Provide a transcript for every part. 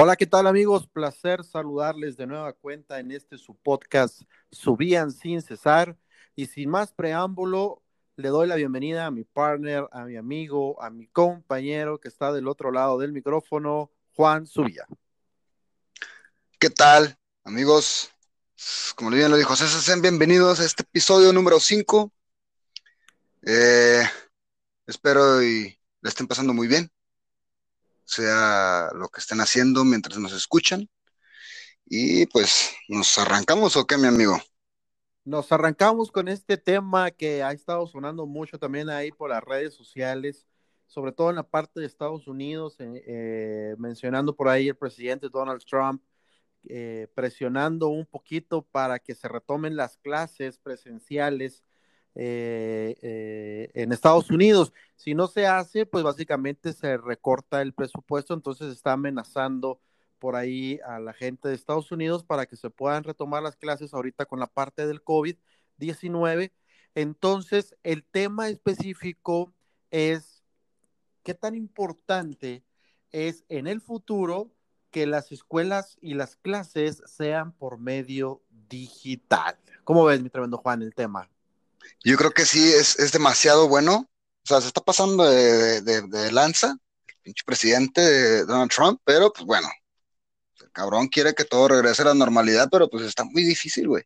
Hola, ¿qué tal amigos? Placer saludarles de nueva cuenta en este su podcast Subían sin cesar. Y sin más preámbulo, le doy la bienvenida a mi partner, a mi amigo, a mi compañero que está del otro lado del micrófono, Juan Subía. ¿Qué tal, amigos? Como bien lo dijo César, sean bienvenidos a este episodio número 5. Eh, espero y le estén pasando muy bien sea lo que estén haciendo mientras nos escuchan. Y pues, ¿nos arrancamos o qué, mi amigo? Nos arrancamos con este tema que ha estado sonando mucho también ahí por las redes sociales, sobre todo en la parte de Estados Unidos, eh, eh, mencionando por ahí el presidente Donald Trump, eh, presionando un poquito para que se retomen las clases presenciales eh, eh, en Estados Unidos. Si no se hace, pues básicamente se recorta el presupuesto, entonces está amenazando por ahí a la gente de Estados Unidos para que se puedan retomar las clases ahorita con la parte del COVID-19. Entonces, el tema específico es qué tan importante es en el futuro que las escuelas y las clases sean por medio digital. ¿Cómo ves, mi tremendo Juan, el tema? Yo creo que sí, es, es demasiado bueno. O sea, se está pasando de, de, lanza, el pinche presidente de Donald Trump, pero pues bueno, el cabrón quiere que todo regrese a la normalidad, pero pues está muy difícil, güey.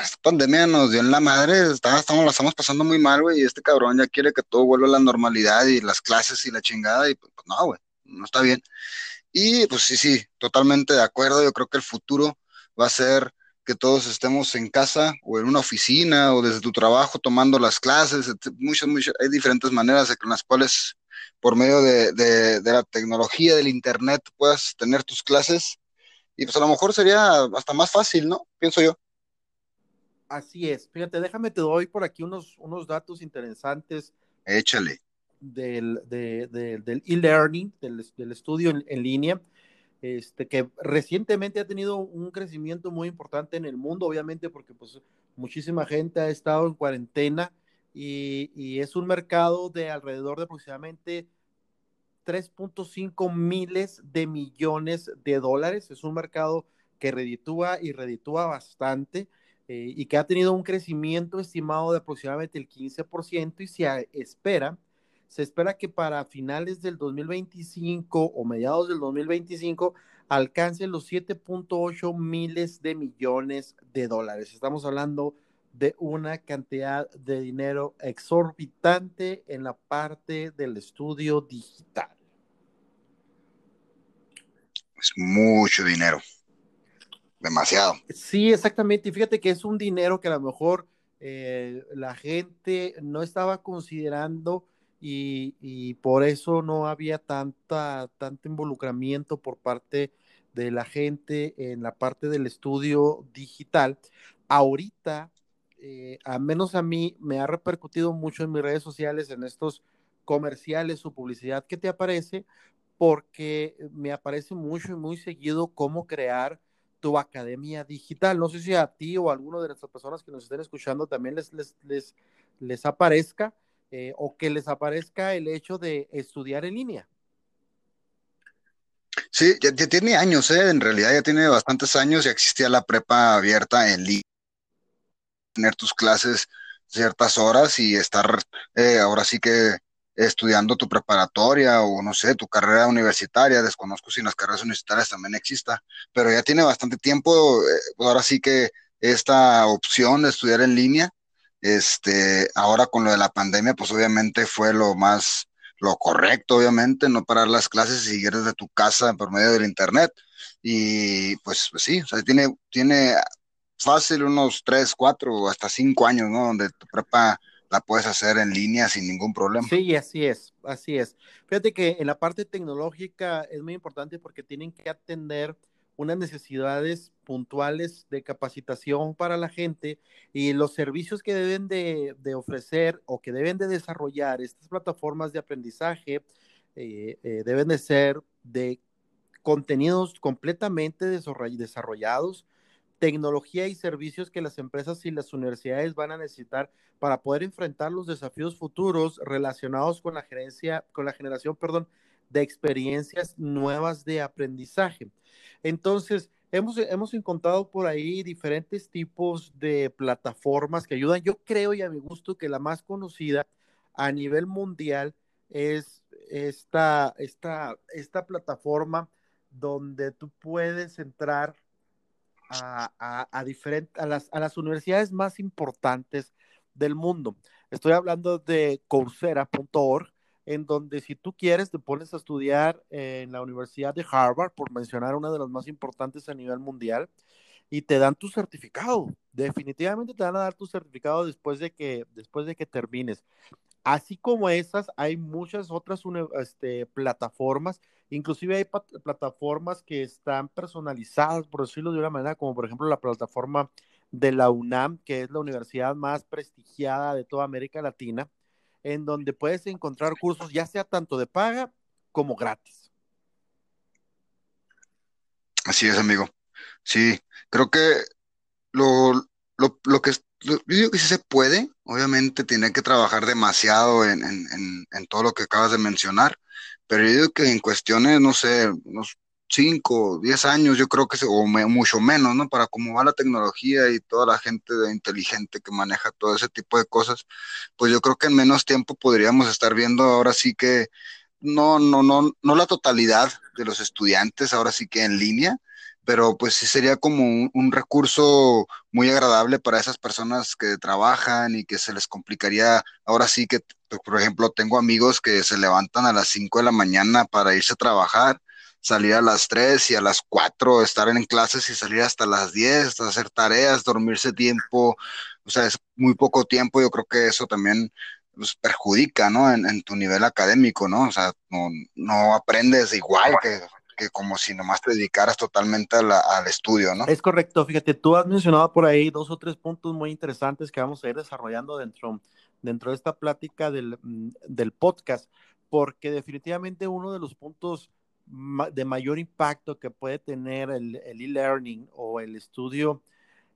Esta pandemia nos dio en la madre, estamos, la estamos pasando muy mal, güey, y este cabrón ya quiere que todo vuelva a la normalidad y las clases y la chingada, y pues no, güey, no está bien. Y pues sí, sí, totalmente de acuerdo, yo creo que el futuro va a ser que todos estemos en casa o en una oficina o desde tu trabajo tomando las clases, muchas, muchas, hay diferentes maneras en las cuales por medio de, de, la tecnología, del internet, puedas tener tus clases y pues a lo mejor sería hasta más fácil, ¿no? Pienso yo. Así es. Fíjate, déjame te doy por aquí unos, unos datos interesantes. Échale. Del, del e-learning, del, del, estudio en, en línea este, que recientemente ha tenido un crecimiento muy importante en el mundo, obviamente porque pues muchísima gente ha estado en cuarentena y, es un mercado de alrededor de aproximadamente 3.5 miles de millones de dólares. Es un mercado que reditúa y reditúa bastante eh, y que ha tenido un crecimiento estimado de aproximadamente el 15% y se espera se espera que para finales del 2025 o mediados del 2025 alcance los 7.8 miles de millones de dólares. Estamos hablando de una cantidad de dinero exorbitante en la parte del estudio digital. Es mucho dinero. Demasiado. Sí, exactamente. Y fíjate que es un dinero que a lo mejor eh, la gente no estaba considerando y, por eso no había tanta, tanto involucramiento por parte de la gente en la parte del estudio digital. Ahorita, eh, al menos a mí, me ha repercutido mucho en mis redes sociales, en estos comerciales o publicidad que te aparece, porque me aparece mucho y muy seguido cómo crear tu academia digital. No sé si a ti o a alguno de nuestras personas que nos estén escuchando también les, les, les, les aparezca eh, o que les aparezca el hecho de estudiar en línea. Sí, ya, tiene años, ¿eh? en realidad ya tiene bastantes años, ya existía la prepa abierta en línea, tener tus clases ciertas horas y estar eh, ahora sí que estudiando tu preparatoria o no sé, tu carrera universitaria, desconozco si las carreras universitarias también exista, pero ya tiene bastante tiempo, eh, ahora sí que esta opción de estudiar en línea este, ahora con lo de la pandemia, pues obviamente fue lo más, lo correcto, obviamente, no parar las clases y seguir desde tu casa por medio del internet. Y pues, pues sí, o sea, tiene, tiene fácil unos 3, 4 o hasta 5 años, ¿no? Donde tu prepa la puedes hacer en línea sin ningún problema. Sí, así es, así es. Fíjate que en la parte tecnológica es muy importante porque tienen que atender unas necesidades puntuales de capacitación para la gente y los servicios que deben de, ofrecer o que deben de desarrollar estas plataformas de aprendizaje eh, eh, deben de ser de contenidos completamente desarrollados, tecnología y servicios que las empresas y las universidades van a necesitar para poder enfrentar los desafíos futuros relacionados con la gerencia, con la generación, perdón, de experiencias nuevas de aprendizaje. Entonces, hemos, hemos encontrado por ahí diferentes tipos de plataformas que ayudan. Yo creo y a mi gusto que la más conocida a nivel mundial es esta, esta, esta plataforma donde tú puedes entrar a, a, a, las, a las universidades más importantes del mundo. Estoy hablando de coursera.org, en donde si tú quieres te pones a estudiar en la Universidad de Harvard, por mencionar una de las más importantes a nivel mundial, y te dan tu certificado. Definitivamente te van a dar tu certificado después de que, después de que termines. Así como esas, hay muchas otras este, plataformas, inclusive hay plataformas que están personalizadas, por decirlo de una manera, como por ejemplo la plataforma de la UNAM, que es la universidad más prestigiada de toda América Latina, en donde puedes encontrar cursos ya sea tanto de paga como gratis. Así es, amigo. Sí, creo que lo, lo, lo que yo digo que sí se puede, obviamente tiene que trabajar demasiado en, todo lo que acabas de mencionar, pero yo digo que en cuestiones, no sé, 5, 10 años, yo creo que, o mucho menos, ¿no? Para cómo va la tecnología y toda la gente inteligente que maneja todo ese tipo de cosas, pues yo creo que en menos tiempo podríamos estar viendo ahora sí que, no, no, no, no la totalidad de los estudiantes, ahora sí que en línea, pero pues sí sería como un, recurso muy agradable para esas personas que trabajan y que se les complicaría. Ahora sí que, por ejemplo, tengo amigos que se levantan a las 5 de la mañana para irse a trabajar, salir a las 3 y a las 4 estar en clases y salir hasta las 10, hacer tareas, dormirse tiempo, o sea, es muy poco tiempo, yo creo que eso también pues, perjudica, ¿no? En, tu nivel académico, ¿no? O sea, no, aprendes igual que que como si nomás te dedicaras totalmente al estudio, ¿no? Es correcto, fíjate, tú has mencionado por ahí dos o tres puntos muy interesantes que vamos a ir desarrollando dentro, dentro de esta plática del, mm, del podcast, porque definitivamente uno de los puntos de mayor impacto que puede tener el e-learning o el estudio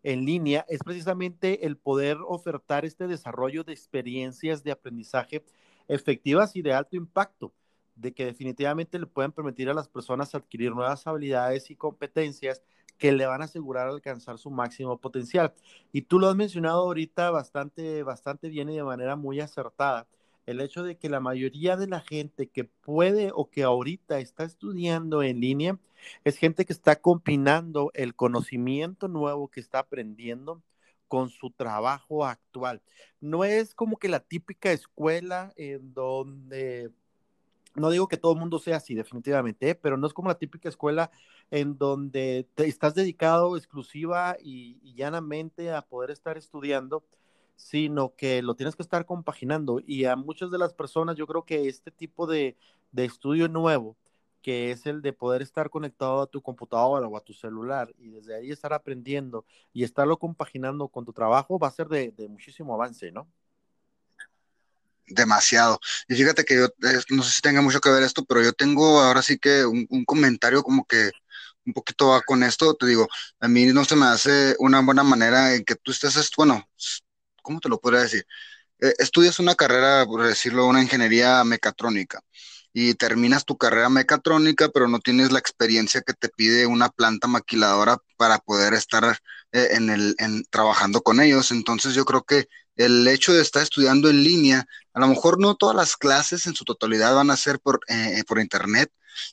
en línea es precisamente el poder ofertar este desarrollo de experiencias de aprendizaje efectivas y de alto impacto de que definitivamente le pueden permitir a las personas adquirir nuevas habilidades y competencias que le van a asegurar alcanzar su máximo potencial. Y tú lo has mencionado ahorita bastante, bastante bien y de manera muy acertada. El hecho de que la mayoría de la gente que puede o que ahorita está estudiando en línea es gente que está combinando el conocimiento nuevo que está aprendiendo con su trabajo actual. No es como que la típica escuela en donde no digo que todo el mundo sea así, definitivamente, pero no es como la típica escuela en donde te estás dedicado exclusiva y, llanamente a poder estar estudiando, sino que lo tienes que estar compaginando. Y a muchas de las personas yo creo que este tipo de, de estudio nuevo, que es el de poder estar conectado a tu computadora o a tu celular y desde ahí estar aprendiendo y estarlo compaginando con tu trabajo, va a ser de, de muchísimo avance, ¿no? demasiado. Y fíjate que yo, no sé si tenga mucho que ver esto, pero yo tengo ahora sí que un, comentario como que un poquito va con esto, te digo, a mí no se me hace una buena manera en que tú estés, bueno, ¿cómo te lo podría decir? Eh, estudias una carrera, por decirlo, una ingeniería mecatrónica y terminas tu carrera mecatrónica, pero no tienes la experiencia que te pide una planta maquiladora para poder estar eh, en el, en, trabajando con ellos. Entonces yo creo que el hecho de estar estudiando en línea, a lo mejor no todas las clases en su totalidad van a ser por, eh, por internet,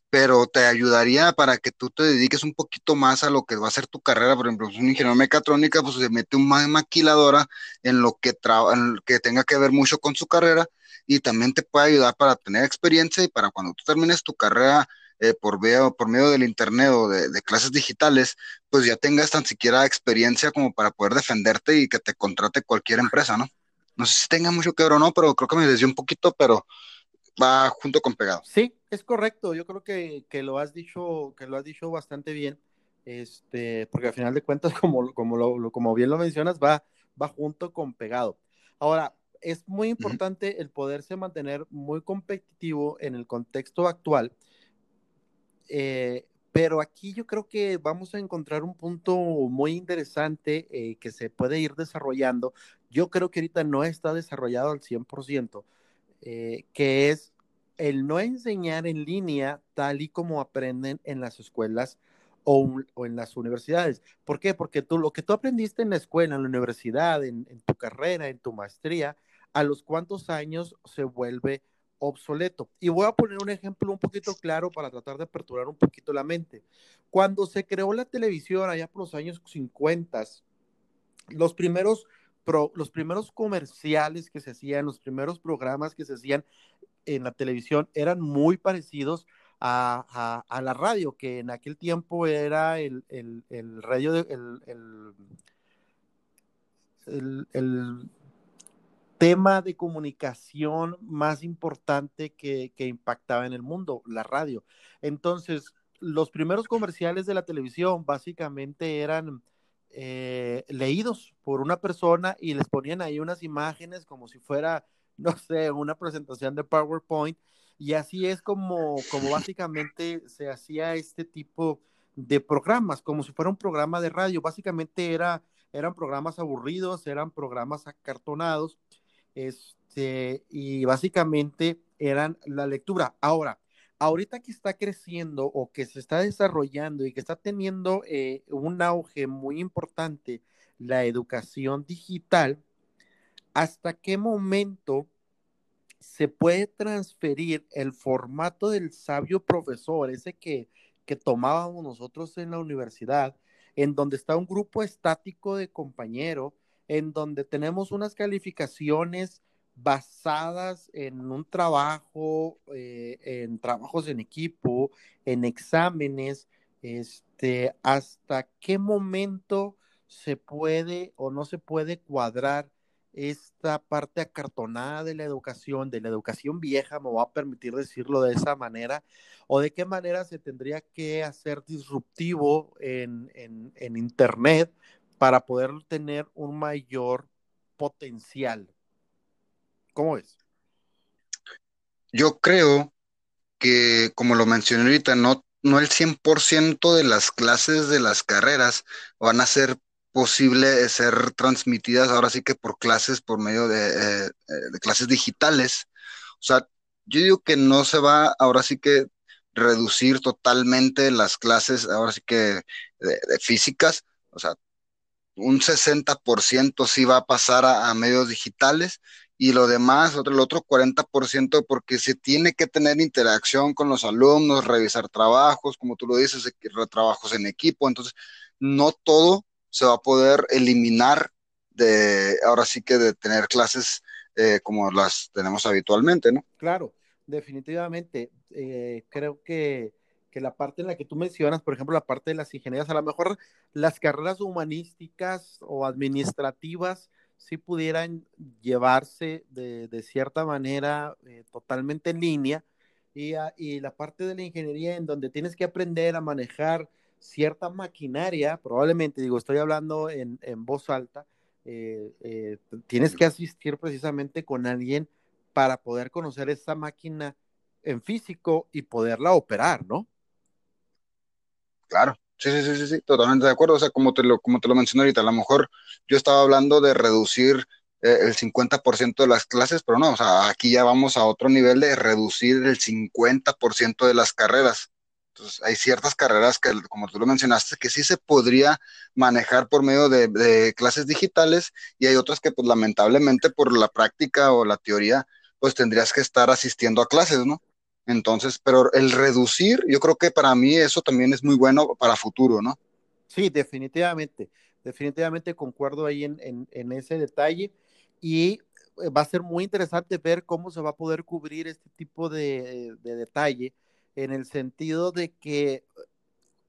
pero te ayudaría para que tú te dediques un poquito más a lo que va a ser tu carrera. Por ejemplo, un ingeniero mecatrónica, pues se mete una maquiladora en lo que, en que tenga que ver mucho con su carrera y también te puede ayudar para tener experiencia y para cuando tú termines tu carrera eh, por, veo, por medio del internet o de, clases digitales, pues ya tengas tan siquiera experiencia como para poder defenderte y que te contrate cualquier empresa, ¿no? No sé si tenga mucho que ver o no, pero creo que me desvió un poquito, pero va junto con pegado. Sí, es correcto. Yo creo que, que lo has dicho, que lo has dicho bastante bien. Este, porque al final de cuentas, como, como, lo, como bien lo mencionas, va, va junto con pegado. Ahora, es muy importante el poderse mantener muy competitivo en el contexto actual eh, pero aquí yo creo que vamos a encontrar un punto muy interesante eh, que se puede ir desarrollando. Yo creo que ahorita no está desarrollado al 100%, eh, que es el no enseñar en línea tal y como aprenden en las escuelas o, en las universidades. ¿Por qué? Porque tú lo que tú aprendiste en la escuela, en la universidad, en, tu carrera, en tu maestría, a los cuantos años se vuelve obsoleto. Y voy a poner un ejemplo un poquito claro para tratar de aperturar un poquito la mente. Cuando se creó la televisión allá por los años 50, los primeros, los primeros comerciales que se hacían, los primeros programas que se hacían en la televisión eran muy parecidos a, la radio, que en aquel tiempo era el, radio, el, tema de comunicación más importante que, impactaba en el mundo, la radio. Entonces, los primeros comerciales de la televisión básicamente eran eh, leídos por una persona y les ponían ahí unas imágenes como si fuera, no sé, una presentación de PowerPoint y así es como, como básicamente se hacía este tipo de programas, como si fuera un programa de radio. Básicamente era, eran programas aburridos, eran programas acartonados, este, y básicamente eran la lectura. Ahora, ahorita que está creciendo o que se está desarrollando y que está teniendo eh, un auge muy importante la educación digital, ¿hasta qué momento se puede transferir el formato del sabio profesor, ese que, que tomábamos nosotros en la universidad, en donde está un grupo estático de compañeros, en donde tenemos unas calificaciones basadas en un trabajo, eh, en trabajos en equipo, en exámenes, este, hasta qué momento se puede o no se puede cuadrar esta parte acartonada de la educación, de la educación vieja, me va a permitir decirlo de esa manera, o de qué manera se tendría que hacer disruptivo en, Internet para poder tener un mayor potencial. ¿Cómo es? Yo creo que, como lo mencioné ahorita, no, no el 100% de las clases de las carreras van a ser posible ser transmitidas ahora sí que por clases, por medio de, eh, eh, de, clases digitales. O sea, yo digo que no se va ahora sí que reducir totalmente las clases, ahora sí que de, físicas, o sea, un 60% sí va a pasar a, medios digitales y lo demás, otro, el otro 40% porque se tiene que tener interacción con los alumnos, revisar trabajos, como tú lo dices, trabajos en equipo, entonces no todo se va a poder eliminar de, ahora sí que de tener clases eh, como las tenemos habitualmente, ¿no? Claro, definitivamente. Eh, creo que, que, la parte en la que tú mencionas, por ejemplo, la parte de las ingenierías, a lo mejor las carreras humanísticas o administrativas sí pudieran llevarse de, de cierta manera eh, totalmente en línea. Y, y la parte de la ingeniería en donde tienes que aprender a manejar cierta maquinaria, probablemente, digo, estoy hablando en, voz alta, eh, eh, tienes que asistir precisamente con alguien para poder conocer esa máquina en físico y poderla operar, ¿no? Claro, sí, sí, sí, sí, totalmente de acuerdo. O sea, como te lo, como te lo mencioné ahorita, a lo mejor yo estaba hablando de reducir eh, el 50% de las clases, pero no, o sea, aquí ya vamos a otro nivel de reducir el 50% de las carreras. Entonces, hay ciertas carreras que, como tú lo mencionaste, que sí se podría manejar por medio de, clases digitales y hay otras que, pues, lamentablemente, por la práctica o la teoría, pues tendrías que estar asistiendo a clases, ¿no? Entonces, pero el reducir, yo creo que para mí eso también es muy bueno para futuro, ¿no? Sí, definitivamente, definitivamente concuerdo ahí en, ese detalle y eh, va a ser muy interesante ver cómo se va a poder cubrir este tipo de, de detalle en el sentido de que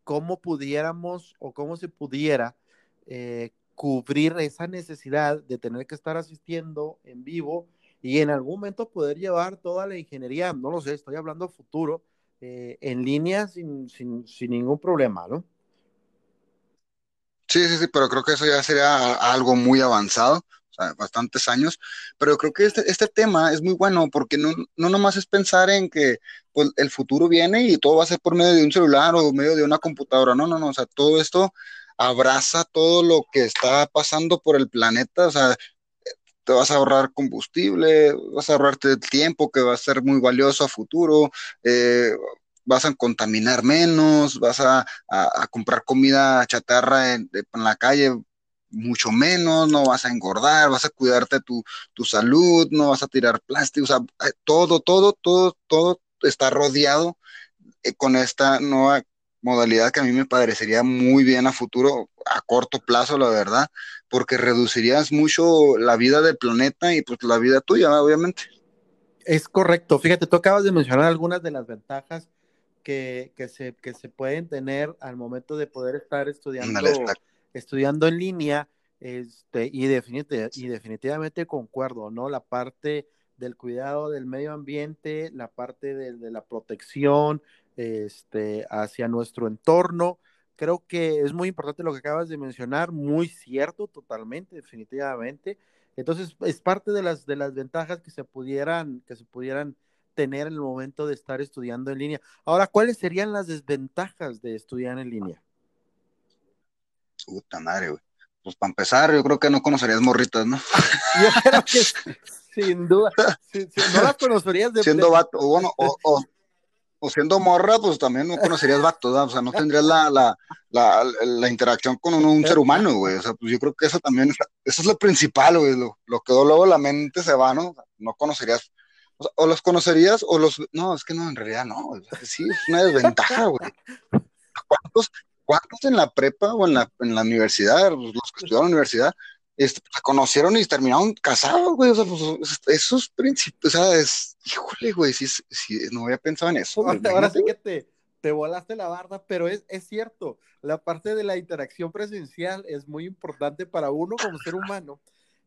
cómo pudiéramos o cómo se pudiera eh, cubrir esa necesidad de tener que estar asistiendo en vivo y en algún momento poder llevar toda la ingeniería, no lo sé, estoy hablando futuro, eh, en línea sin, sin, sin ningún problema, ¿no? Sí, sí, sí, pero creo que eso ya sería algo muy avanzado bastantes años, pero creo que este, este tema es muy bueno porque no, no nomás es pensar en que pues, el futuro viene y todo va a ser por medio de un celular o medio de una computadora, no, no, no, o sea, todo esto abraza todo lo que está pasando por el planeta, o sea, te vas a ahorrar combustible, vas a ahorrarte tiempo que va a ser muy valioso a futuro, eh, vas a contaminar menos, vas a, comprar comida chatarra en, la calle mucho menos, no vas a engordar, vas a cuidarte tu, tu salud, no vas a tirar plástico, o sea, eh, todo, todo, todo, todo está rodeado eh, con esta nueva modalidad que a mí me parecería muy bien a futuro, a corto plazo, la verdad, porque reducirías mucho la vida del planeta y pues la vida tuya, obviamente. Es correcto. Fíjate, tú acabas de mencionar algunas de las ventajas que, se, que se pueden tener al momento de poder estar estudiando, estudiando en línea. Este, y, y definitivamente concuerdo, ¿no? La parte del cuidado del medio ambiente, la parte de, de la protección, este, hacia nuestro entorno. Creo que es muy importante lo que acabas de mencionar, muy cierto, totalmente, definitivamente. Entonces, es parte de las, de las ventajas que se pudieran, que se pudieran tener en el momento de estar estudiando en línea. Ahora, ¿cuáles serían las desventajas de estudiar en línea? Puta madre, güey. Pues para empezar, yo creo que no conocerías morritas, ¿no? yo creo que sin duda, no las conocerías de... Siendo vato, bueno, o, o siendo morra, pues también no conocerías vatos, o sea, no tendrías la, la, la, la interacción con un, ser humano, güey, o sea, pues yo creo que eso también, eso es lo principal, güey, lo, lo que luego la mente se va, ¿no? No conocerías, o, los conocerías, o los, no, es que no, en realidad no, sí, es una desventaja, güey. ¿Cuántos, ¿Cuántos en la prepa o en la, en la universidad, los que estudiaron en la universidad, este, se conocieron y terminaron casados, güey. O sea, pues, esos principios, o sea, es, híjole, güey, si, si, no había pensado en eso. Ahora, sí que te, te volaste la barda, pero es, es cierto, la parte de la interacción presencial es muy importante para uno como ser humano.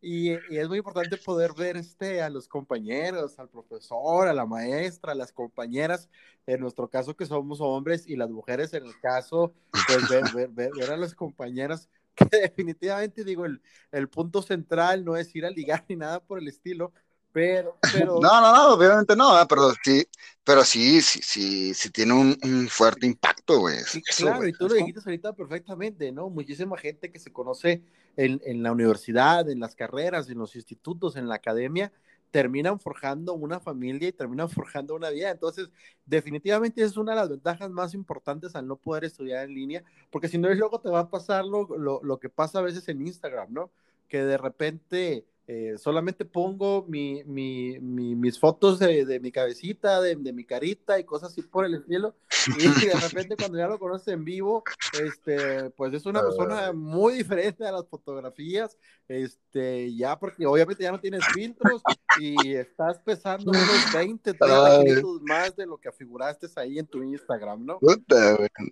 Y, y, es muy importante poder ver este, a los compañeros, al profesor, a la maestra, a las compañeras, en nuestro caso que somos hombres y las mujeres en el caso, pues ver, ver, ver, ver a las compañeras definitivamente digo, el, el, punto central no es ir a ligar ni nada por el estilo, pero... pero... No, no, no, obviamente no, ¿eh? pero sí, pero sí, sí, sí, sí tiene un, fuerte impacto, güey. claro, y tú lo dijiste ahorita perfectamente, ¿no? Muchísima gente que se conoce en, en la universidad, en las carreras, en los institutos, en la academia, terminan forjando una familia y terminan forjando una vida. Entonces, definitivamente es una de las ventajas más importantes al no poder estudiar en línea, porque si no es luego te va a pasar lo, lo, lo que pasa a veces en Instagram, ¿no? Que de repente eh, solamente pongo mi, mi, mis fotos de, de mi cabecita, de, de, mi carita y cosas así por el estilo. Y de repente cuando ya lo conoces en vivo, este, pues es una persona muy diferente a las fotografías, este, ya porque obviamente ya no tienes filtros y estás pesando unos 20, 30 kilos más de lo que afiguraste ahí en tu Instagram, ¿no?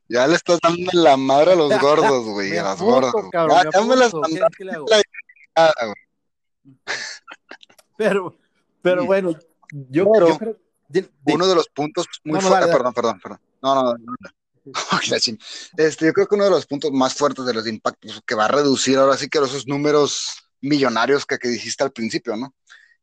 ya le estás dando la madre a los gordos, güey, a los gordos. Cabrón, ya, me las pero, pero bueno, yo, uno de los puntos muy fuertes, perdón, perdón, perdón. No, no, no. Este, yo creo que uno de los puntos más fuertes de los impactos que va a reducir ahora sí que esos números millonarios que, que dijiste al principio, ¿no?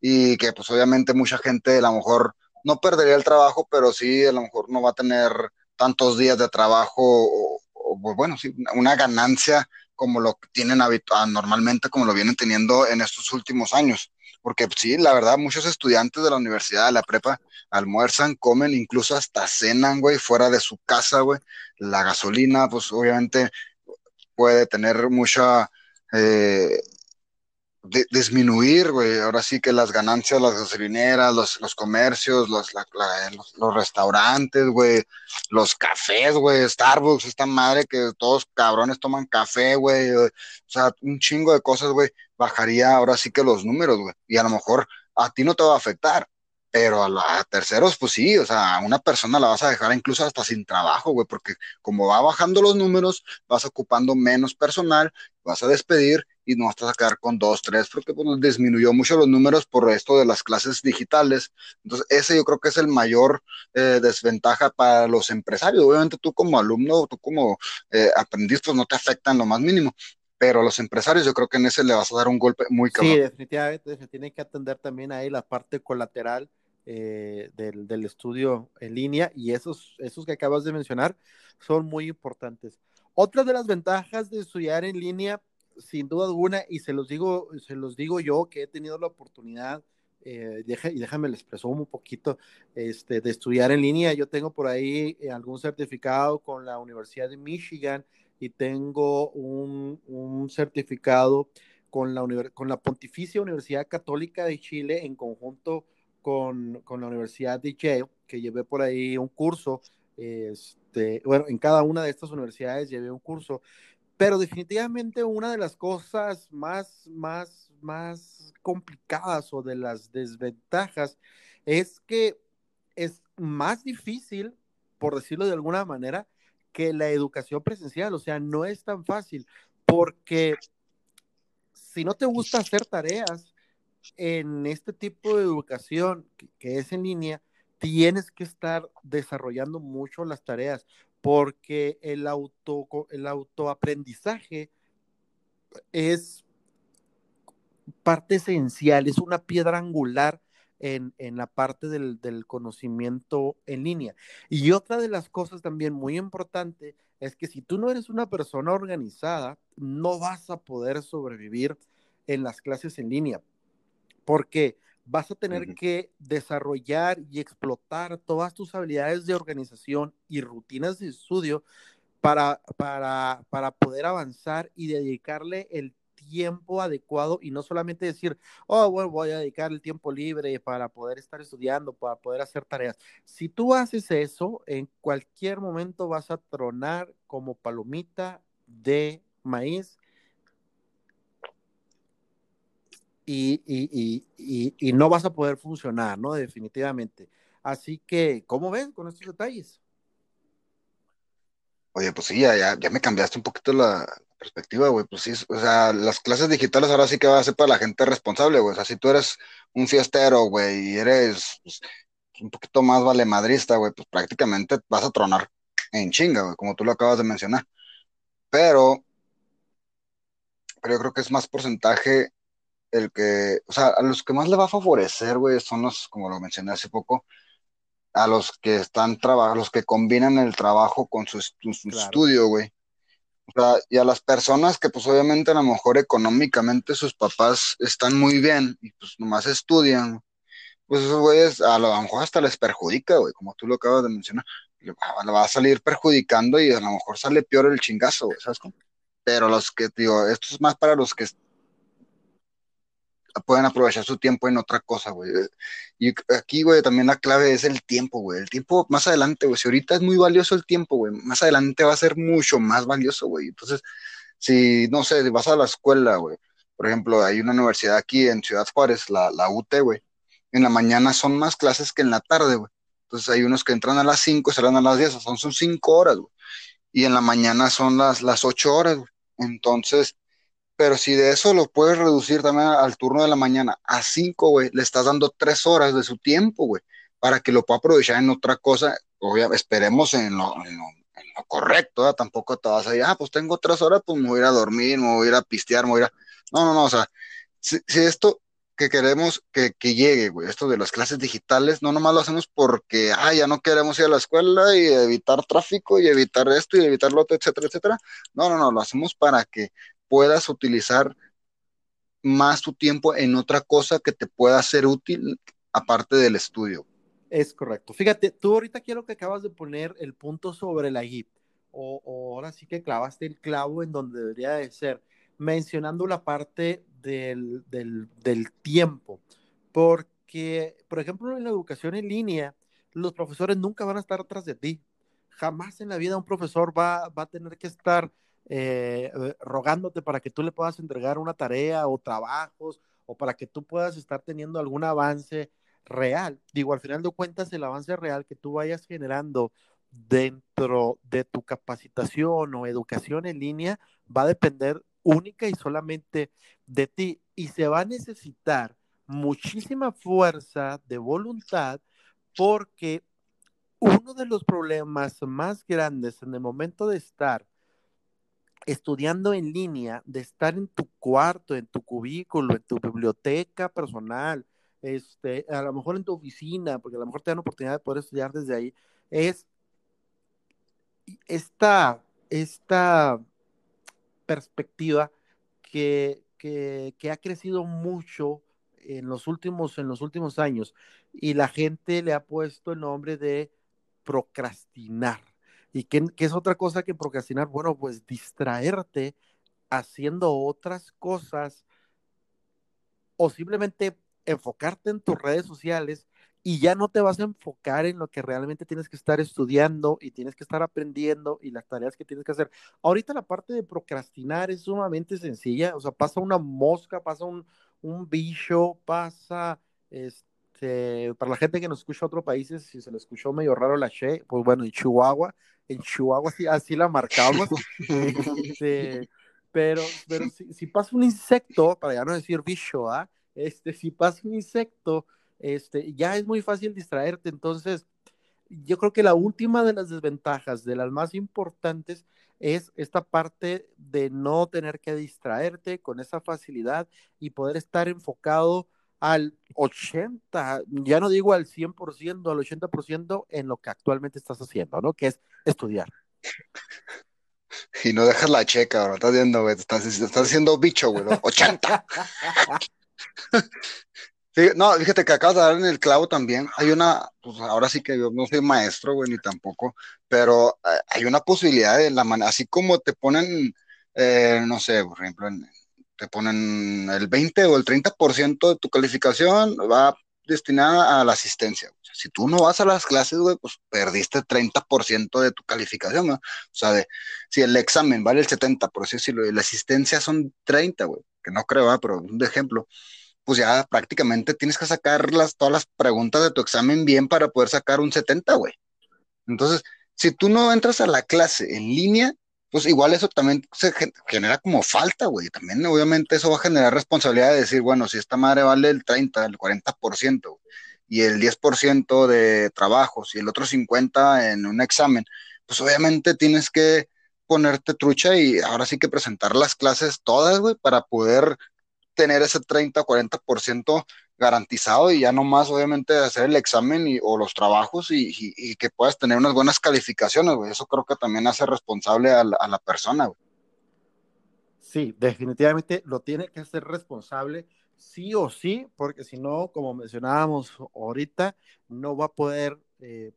Y que pues obviamente mucha gente a lo mejor no perdería el trabajo, pero sí a lo mejor no va a tener tantos días de trabajo o, o bueno, sí, una ganancia como lo tienen habitual, normalmente, como lo vienen teniendo en estos últimos años. Porque sí, la verdad, muchos estudiantes de la universidad, de la prepa, almuerzan, comen, incluso hasta cenan, güey, fuera de su casa, güey. La gasolina, pues obviamente puede tener mucha eh, disminuir, güey. Ahora sí que las ganancias, las gasolineras, los, los comercios, los, los, restaurantes, güey, los cafés, güey, Starbucks, esta madre que todos cabrones toman café, güey. O sea, un chingo de cosas, güey, bajaría ahora sí que los números, güey. Y a lo mejor a ti no te va a afectar, pero a, terceros, pues sí, o sea, a una persona la vas a dejar incluso hasta sin trabajo, güey, porque como va bajando los números, vas ocupando menos personal, vas a despedir y no vas a quedar con dos, tres, porque pues, disminuyó mucho los números por esto de las clases digitales. Entonces, ese yo creo que es el mayor eh, desventaja para los empresarios. Obviamente tú como alumno, tú como eh, aprendiz, pues no te afecta en lo más mínimo, pero a los empresarios yo creo que en ese le vas a dar un golpe muy cabrón. Sí, definitivamente se tiene que atender también ahí la parte colateral eh, del, del, estudio en línea y esos, esos que acabas de mencionar son muy importantes. Otra de las ventajas de estudiar en línea sin duda alguna, y se los digo, se los digo yo que he tenido la oportunidad, eh, y déjame les presumo un poquito, este, de estudiar en línea. Yo tengo por ahí eh, algún certificado con la Universidad de Michigan y tengo un, un certificado con la, con la Pontificia Universidad Católica de Chile en conjunto con, con, la Universidad de Yale, que llevé por ahí un curso. Este, bueno, en cada una de estas universidades llevé un curso pero definitivamente una de las cosas más, más, más complicadas o de las desventajas es que es más difícil, por decirlo de alguna manera, que la educación presencial. O sea, no es tan fácil porque si no te gusta hacer tareas en este tipo de educación que, es en línea, tienes que estar desarrollando mucho las tareas porque el, auto, el autoaprendizaje es parte esencial, es una piedra angular en, la parte del, conocimiento en línea. Y otra de las cosas también muy importante es que si tú no eres una persona organizada, no vas a poder sobrevivir en las clases en línea, porque vas a tener que desarrollar y explotar todas tus habilidades de organización y rutinas de estudio para, para, para poder avanzar y dedicarle el tiempo adecuado y no solamente decir, oh, bueno, voy a dedicar el tiempo libre para poder estar estudiando, para poder hacer tareas. Si tú haces eso, en cualquier momento vas a tronar como palomita de maíz y, no vas a poder funcionar, ¿no? Definitivamente. Así que, ¿cómo ven con estos detalles? Oye, pues sí, ya, ya, me cambiaste un poquito la perspectiva, güey. Pues sí, o sea, las clases digitales ahora sí que va a ser para la gente responsable, güey. O sea, si tú eres un fiestero, güey, y eres pues, un poquito más valemadrista, güey, pues prácticamente vas a tronar en chinga, güey, como tú lo acabas de mencionar. Pero, pero yo creo que es más porcentaje el que, o sea, a los que más le va a favorecer, güey, son los, como lo mencioné hace poco, a los que están trabajando, los que combinan el trabajo con su, estudio, güey. O sea, y a las personas que pues obviamente a lo mejor económicamente sus papás están muy bien y pues nomás estudian, pues esos güeyes a lo, mejor hasta les perjudica, güey, como tú lo acabas de mencionar, le va, a salir perjudicando y a lo mejor sale peor el chingazo, güey, ¿sabes? Pero los que, digo, esto es más para los que pueden aprovechar su tiempo en otra cosa, güey. Y aquí, güey, también la clave es el tiempo, güey. El tiempo más adelante, güey. Si ahorita es muy valioso el tiempo, güey, más adelante va a ser mucho más valioso, güey. Entonces, si, no sé, vas a la escuela, güey. Por ejemplo, hay una universidad aquí en Ciudad Juárez, la, la UT, güey. En la mañana son más clases que en la tarde, güey. Entonces hay unos que entran a las 5 y salen a las 10, son, son 5 horas, güey. Y en la mañana son las, las 8 horas, güey. Entonces, pero si de eso lo puedes reducir también al turno de la mañana a cinco, güey, le estás dando tres horas de su tiempo, güey, para que lo pueda aprovechar en otra cosa. Obviamente, esperemos en lo, correcto, tampoco te vas a decir, ah, pues tengo tres horas, pues me voy a ir a dormir, me voy a ir a pistear, me voy a ir a... No, no, no, o sea, si, esto que queremos que, que, llegue, güey, esto de las clases digitales, no nomás lo hacemos porque, ah, ya no queremos ir a la escuela y evitar tráfico y evitar esto y evitar lo otro, etcétera, etcétera. No, no, no, lo hacemos para que puedas utilizar más tu tiempo en otra cosa que te pueda ser útil aparte del estudio. Es correcto. Fíjate, tú ahorita quiero que acabas de poner el punto sobre la GIP, o, ahora sí que clavaste el clavo en donde debería de ser, mencionando la parte del, del, tiempo, porque, por ejemplo, en la educación en línea, los profesores nunca van a estar atrás de ti. Jamás en la vida un profesor va, va a tener que estar eh, eh, rogándote para que tú le puedas entregar una tarea o trabajos o para que tú puedas estar teniendo algún avance real. Digo, al final de cuentas, el avance real que tú vayas generando dentro de tu capacitación o educación en línea va a depender única y solamente de ti y se va a necesitar muchísima fuerza de voluntad porque uno de los problemas más grandes en el momento de estar estudiando en línea, de estar en tu cuarto, en tu cubículo, en tu biblioteca personal, este, a lo mejor en tu oficina, porque a lo mejor te dan oportunidad de poder estudiar desde ahí, es esta, esta perspectiva que, que, que ha crecido mucho en los últimos, en los últimos años y la gente le ha puesto el nombre de procrastinar. ¿Y qué, qué, es otra cosa que procrastinar? Bueno, pues distraerte haciendo otras cosas o simplemente enfocarte en tus redes sociales y ya no te vas a enfocar en lo que realmente tienes que estar estudiando y tienes que estar aprendiendo y las tareas que tienes que hacer. Ahorita la parte de procrastinar es sumamente sencilla, o sea, pasa una mosca, pasa un, un bicho, pasa, este, para la gente que nos escucha a otros países, si se le escuchó medio raro la Che, pues bueno, en Chihuahua, en Chihuahua así, así la marcamos, este, pero, pero si, si, pasa un insecto, para ya no decir bicho, ¿ah? este, si pasa un insecto, este, ya es muy fácil distraerte. Entonces, yo creo que la última de las desventajas, de las más importantes, es esta parte de no tener que distraerte con esa facilidad y poder estar enfocado al 80, ya no digo al 100%, al 80% en lo que actualmente estás haciendo, ¿no? Que es estudiar. Y no dejas la checa, Estás viendo, güey. Estás, estás haciendo bicho, güey. 80. no, fíjate que acabas de dar en el clavo también. Hay una, pues ahora sí que yo no soy maestro, güey, ni tampoco, pero eh, hay una posibilidad de la manera, así como te ponen, eh, no sé, por ejemplo, te ponen el 20 o el 30% de tu calificación va destinada a la asistencia. si tú no vas a las clases, güey, pues perdiste 30% de tu calificación. O sea, de, si el examen vale el 70, por decirlo, y la asistencia son 30, güey, que no creo, pero un ejemplo pues ya prácticamente tienes que sacar las, todas las preguntas de tu examen bien para poder sacar un 70, güey. Entonces, si tú no entras a la clase en línea, pues igual eso también se genera como falta, güey. También obviamente eso va a generar responsabilidad de decir, bueno, si esta madre vale el 30, el 40% y el 10% de trabajos y el otro 50% en un examen, pues obviamente tienes que ponerte trucha y ahora sí que presentar las clases todas, güey, para poder tener ese 30 o 40% garantizado y ya no más obviamente hacer el examen y, o los trabajos y, que puedas tener unas buenas calificaciones, güey. Eso creo que también hace responsable a la, persona. Sí, definitivamente lo tiene que hacer responsable, sí o sí, porque si no, como mencionábamos ahorita, no va a poder eh,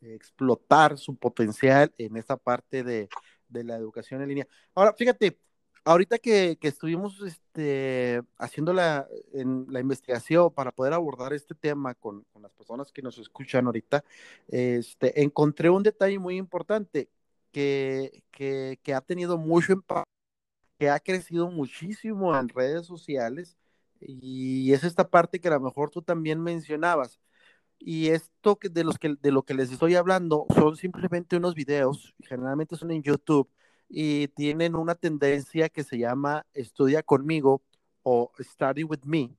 explotar su potencial en esta parte de, de la educación en línea. Ahora, fíjate, ahorita que, que estuvimos este, haciendo la, en, la investigación para poder abordar este tema con, con, las personas que nos escuchan ahorita, este, encontré un detalle muy importante que, que, que ha tenido mucho impacto, que ha crecido muchísimo en redes sociales y es esta parte que a lo mejor tú también mencionabas. Y esto que de, los que, de lo que les estoy hablando son simplemente unos videos, generalmente son en YouTube, y tienen una tendencia que se llama Estudia conmigo o Study with me,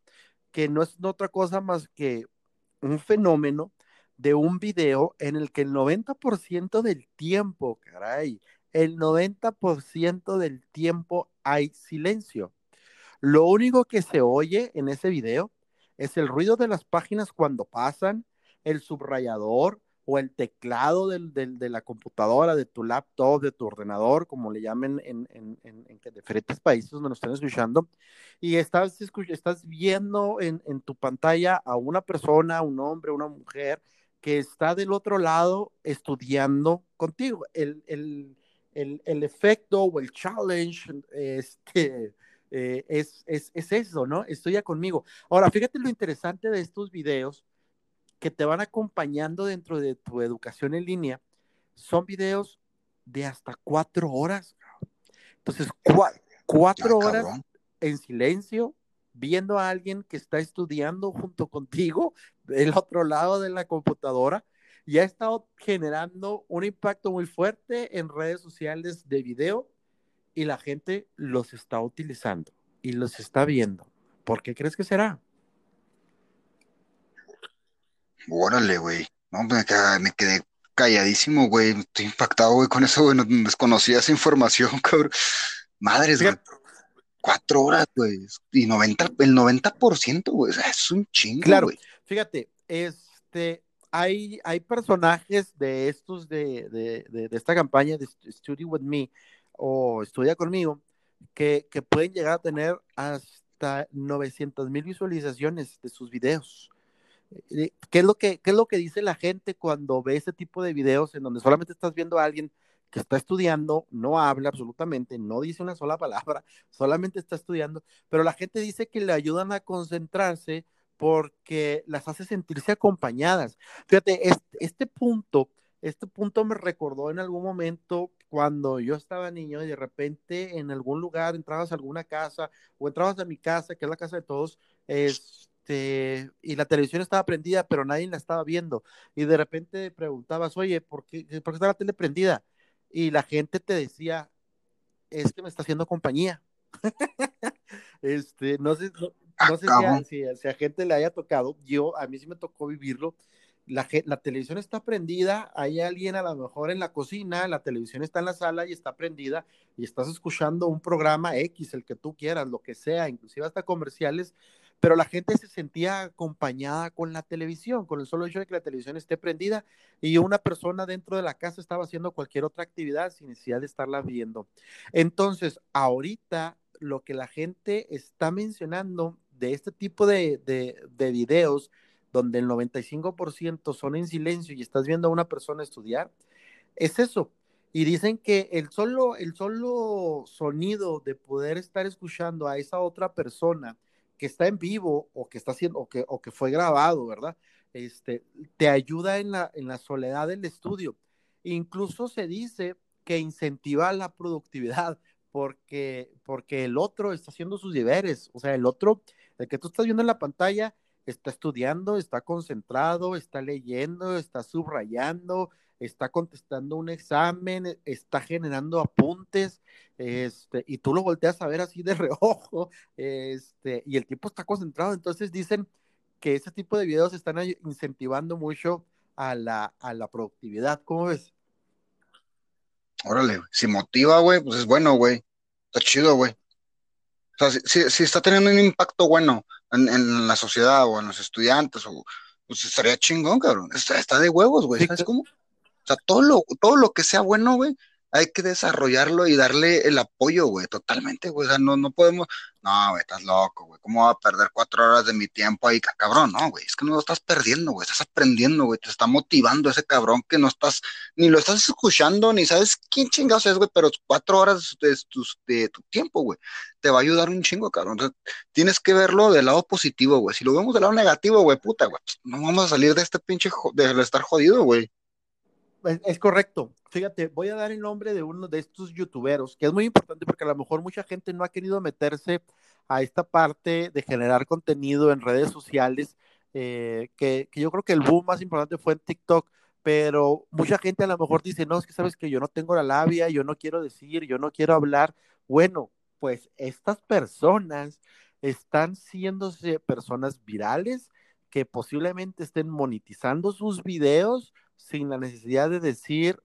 que no es otra cosa más que un fenómeno de un video en el que el 90% del tiempo, caray, el 90% del tiempo hay silencio. Lo único que se oye en ese video es el ruido de las páginas cuando pasan, el subrayador, o el teclado de la computadora, de tu laptop, de tu ordenador, como le llamen en, en, en, en diferentes países donde nos están escuchando, y estás, viendo en, tu pantalla a una persona, un hombre, una mujer, que está del otro lado estudiando contigo. El efecto o el challenge este, eh, es, es, es eso, ¿no? Estudia conmigo. Ahora, fíjate lo interesante de estos videos que te van acompañando dentro de tu educación en línea son videos de hasta cuatro horas. Entonces, cuatro horas en silencio, viendo a alguien que está estudiando junto contigo del otro lado de la computadora y ha estado generando un impacto muy fuerte en redes sociales de video y la gente los está utilizando y los está viendo. ¿Por qué crees que será? Órale, güey. No, me, quedé calladísimo, güey. Estoy impactado, güey, con eso, güey. No, desconocía esa información, cabrón. Madres, güey. Cuatro horas, güey. Y 90, el 90%, güey. Es un chingo, Claro, fíjate, este, hay, hay personajes de estos, de, de, de, esta campaña de Study With Me o Estudia Conmigo, que, que pueden llegar a tener hasta 900 mil visualizaciones de sus videos. Eh, ¿Qué es, lo que, ¿Qué es lo que dice la gente cuando ve ese tipo de videos en donde solamente estás viendo a alguien que está estudiando, no habla absolutamente, no dice una sola palabra, solamente está estudiando, pero la gente dice que le ayudan a concentrarse porque las hace sentirse acompañadas. Fíjate, este, este punto, este punto me recordó en algún momento cuando yo estaba niño y de repente en algún lugar entrabas a alguna casa o entrabas a mi casa, que es la casa de todos, este, y la televisión estaba prendida, pero nadie la estaba viendo. Y de repente preguntabas, oye, ¿por qué, ¿por qué está la tele prendida? y la gente te decía, es que me está haciendo compañía. este, no sé, no, sé si a, si, a, gente le haya tocado, yo, a mí sí me tocó vivirlo. La, la, televisión está prendida, hay alguien a lo mejor en la cocina, la televisión está en la sala y está prendida y estás escuchando un programa X, el que tú quieras, lo que sea, inclusive hasta comerciales, pero la gente se sentía acompañada con la televisión, con el solo hecho de que la televisión esté prendida y una persona dentro de la casa estaba haciendo cualquier otra actividad sin necesidad de estarla viendo. Entonces, ahorita lo que la gente está mencionando de este tipo de, de, videos, donde el 95% son en silencio y estás viendo a una persona estudiar, es eso. Y dicen que el solo, el solo sonido de poder estar escuchando a esa otra persona, está en vivo o que está haciendo o que, o que fue grabado, ¿verdad? Este, te ayuda en la, en la soledad del estudio. Incluso se dice que incentiva la productividad porque, porque el otro está haciendo sus deberes, o sea, el otro, el que tú estás viendo en la pantalla, está estudiando, está concentrado, está leyendo, está subrayando, está contestando un examen, está generando apuntes, este, y tú lo volteas a ver así de reojo, este, y el tipo está concentrado. Entonces dicen que ese tipo de videos están incentivando mucho a la, a la productividad. ¿Cómo ves? Órale, si motiva, güey, pues es bueno, güey. Está chido, güey. O sea, si, está teniendo un impacto bueno en, la sociedad o en los estudiantes, o, pues estaría chingón, cabrón. Está, está de huevos, güey. ¿Sabes cómo? O sea, todo lo, todo lo que sea bueno, güey, hay que desarrollarlo y darle el apoyo, güey, totalmente, güey. O sea, no, no podemos, no, güey, estás loco, güey. ¿Cómo va a perder cuatro horas de mi tiempo ahí, cabrón? No, güey, es que no lo estás perdiendo, güey, estás aprendiendo, güey, te está motivando ese cabrón que no estás, ni lo estás escuchando, ni sabes quién chingados es, güey, pero cuatro horas de tu, de tu tiempo, güey, te va a ayudar un chingo, cabrón. Entonces, tienes que verlo del lado positivo, güey. Si lo vemos del lado negativo, güey, puta, güey, pues no vamos a salir de este pinche, de estar jodido, güey. Es, correcto. Fíjate, voy a dar el nombre de uno de estos youtuberos, que es muy importante porque a lo mejor mucha gente no ha querido meterse a esta parte de generar contenido en redes sociales, eh, que, yo creo que el boom más importante fue en TikTok, pero mucha gente a lo mejor dice, no, es que sabes que yo no tengo la labia, yo no quiero decir, yo no quiero hablar. Bueno, pues estas personas están siéndose personas virales que posiblemente estén monetizando sus videos sin la necesidad de decir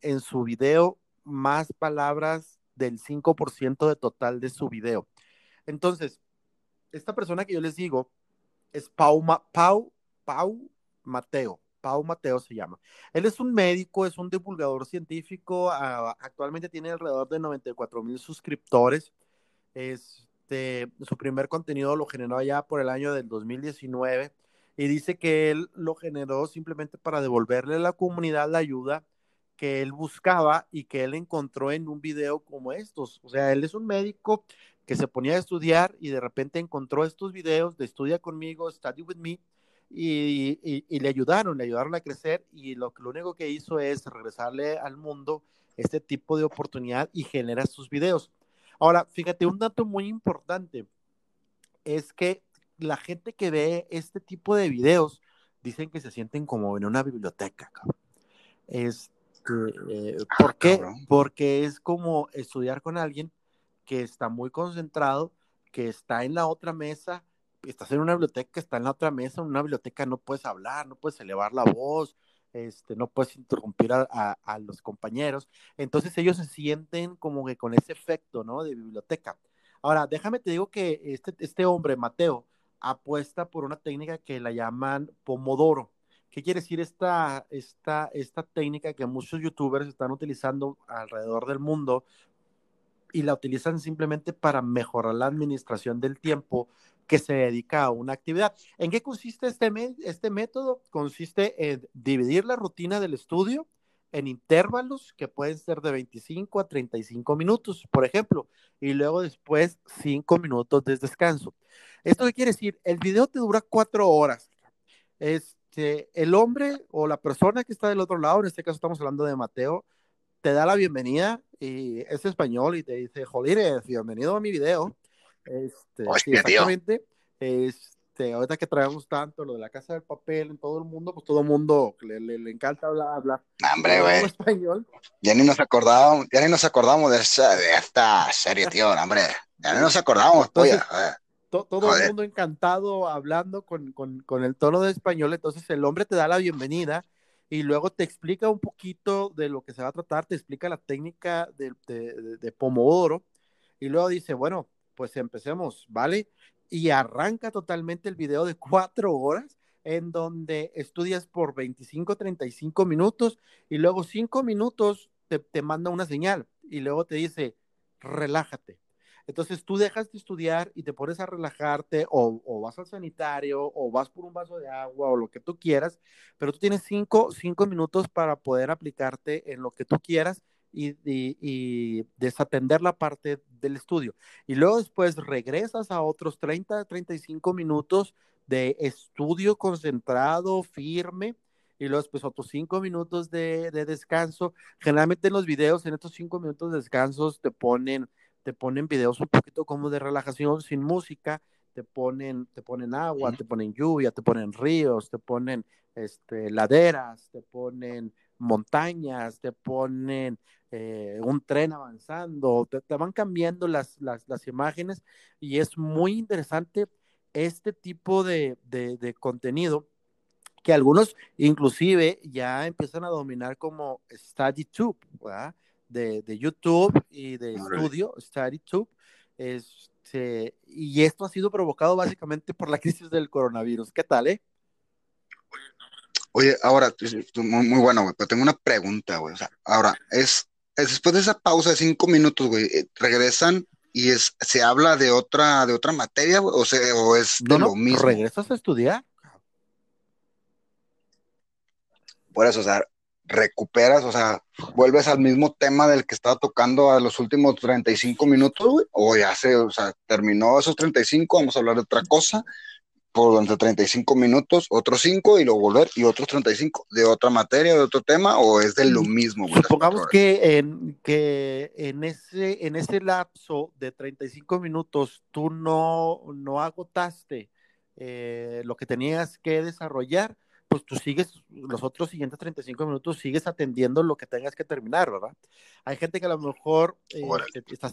en su video más palabras del 5% de total de su video. Entonces, esta persona que yo les digo es Pau, Pau, Pau Mateo. Pau Mateo se llama. Él es un médico, es un divulgador científico, ah, actualmente tiene alrededor de 94 mil suscriptores. Este, su primer contenido lo generó allá por el año del 2019 y dice que él lo generó simplemente para devolverle a la comunidad la ayuda que él buscaba y que él encontró en un video como estos. O sea, él es un médico que se ponía a estudiar y de repente encontró estos videos de estudia conmigo, study with me, y, y, le ayudaron, le ayudaron a crecer y lo, lo único que hizo es regresarle al mundo este tipo de oportunidad y genera sus videos. Ahora, fíjate, un dato muy importante es que la gente que ve este tipo de videos dicen que se sienten como en una biblioteca. Este, eh, ¿Por ah, qué? Porque es como estudiar con alguien que está muy concentrado, que está en la otra mesa, estás en una biblioteca, está en la otra mesa, en una biblioteca no puedes hablar, no puedes elevar la voz, este, no puedes interrumpir a, a, los compañeros. Entonces ellos se sienten como que con ese efecto, ¿no? De biblioteca. Ahora, déjame te digo que este, este hombre, Mateo, apuesta por una técnica que la llaman Pomodoro. ¿Qué quiere decir esta, esta, esta técnica que muchos youtubers están utilizando alrededor del mundo? y la utilizan simplemente para mejorar la administración del tiempo que se dedica a una actividad. ¿En qué consiste este, este método? Consiste en dividir la rutina del estudio en intervalos que pueden ser de 25 a 35 minutos, por ejemplo, y luego después 5 minutos de descanso. ¿Esto qué quiere decir? El video te dura 4 horas. Este, el hombre o la persona que está del otro lado, en este caso estamos hablando de Mateo, te da la bienvenida y es español y te dice, joder, bienvenido a mi video. Este, sí, exactamente. Este, ahorita que traemos tanto lo de la casa del papel en todo el mundo, pues todo el mundo le, le, encanta hablar. hablar Hombre, güey. español. Ya ni nos acordábamos, ya ni nos acordamos de, esa, de esta serie, tío, hombre. Ya ni nos acordamos, todo el mundo encantado hablando con, con, con el tono de español, entonces el hombre te da la bienvenida y luego te explica un poquito de lo que se va a tratar, te explica la técnica de, de, de, Pomodoro y luego dice, bueno, pues empecemos, ¿vale? Y arranca totalmente el video de cuatro horas en donde estudias por 25, 35 minutos y luego cinco minutos te, te manda una señal y luego te dice, relájate, entonces tú dejas de estudiar y te pones a relajarte o, vas al sanitario o vas por un vaso de agua o lo que tú quieras, pero tú tienes cinco, minutos para poder aplicarte en lo que tú quieras y, y, desatender la parte del estudio. Y luego después regresas a otros 30, 35 minutos de estudio concentrado, firme, y luego después otros cinco minutos de, de descanso. Generalmente en los videos, en estos cinco minutos de descansos, te ponen te ponen videos un poquito como de relajación sin música, te ponen, te ponen agua, te ponen lluvia, te ponen ríos, te ponen este, laderas, te ponen montañas, te ponen eh, un tren avanzando, te, van cambiando las, las, las, imágenes y es muy interesante este tipo de, de, de contenido que algunos inclusive ya empiezan a dominar como StudyTube, ¿verdad? de, YouTube y de estudio, StudyTube. Este, y esto ha sido provocado básicamente por la crisis del coronavirus. ¿Qué tal, eh? Oye, ahora, muy, muy bueno, güey, pero tengo una pregunta, güey. O sea, ahora, es, después de esa pausa de cinco minutos, güey, eh, regresan y es, se habla de otra, de otra materia, o, sea, o es de lo mismo. ¿Regresas a estudiar? Por eso, o sea, recuperas, o sea, vuelves al mismo tema del que estaba tocando a los últimos 35 minutos, o ya se, o sea, terminó esos 35, vamos a hablar de otra cosa, por entre 35 minutos, otros 5 y luego volver, y otros 35 de otra materia, de otro tema, o es de lo mm, mismo. Supongamos que en, que en, ese, en ese lapso de 35 minutos tú no, no agotaste eh, lo que tenías que desarrollar, pues tú sigues, los otros siguientes 35 minutos sigues atendiendo lo que tengas que terminar, ¿verdad? Hay gente que a lo mejor eh,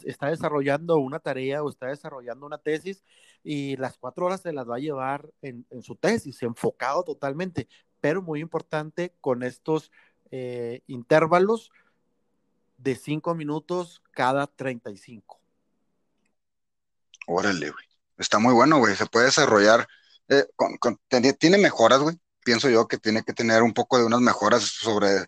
está, desarrollando una tarea o está desarrollando una tesis y las cuatro horas se las va a llevar en, su tesis, enfocado totalmente, pero muy importante con estos eh, intervalos de cinco minutos cada 35. Órale, güey. Está muy bueno, güey. Se puede desarrollar. Eh, tiene mejoras, güey pienso yo que tiene que tener un poco de unas mejoras sobre, o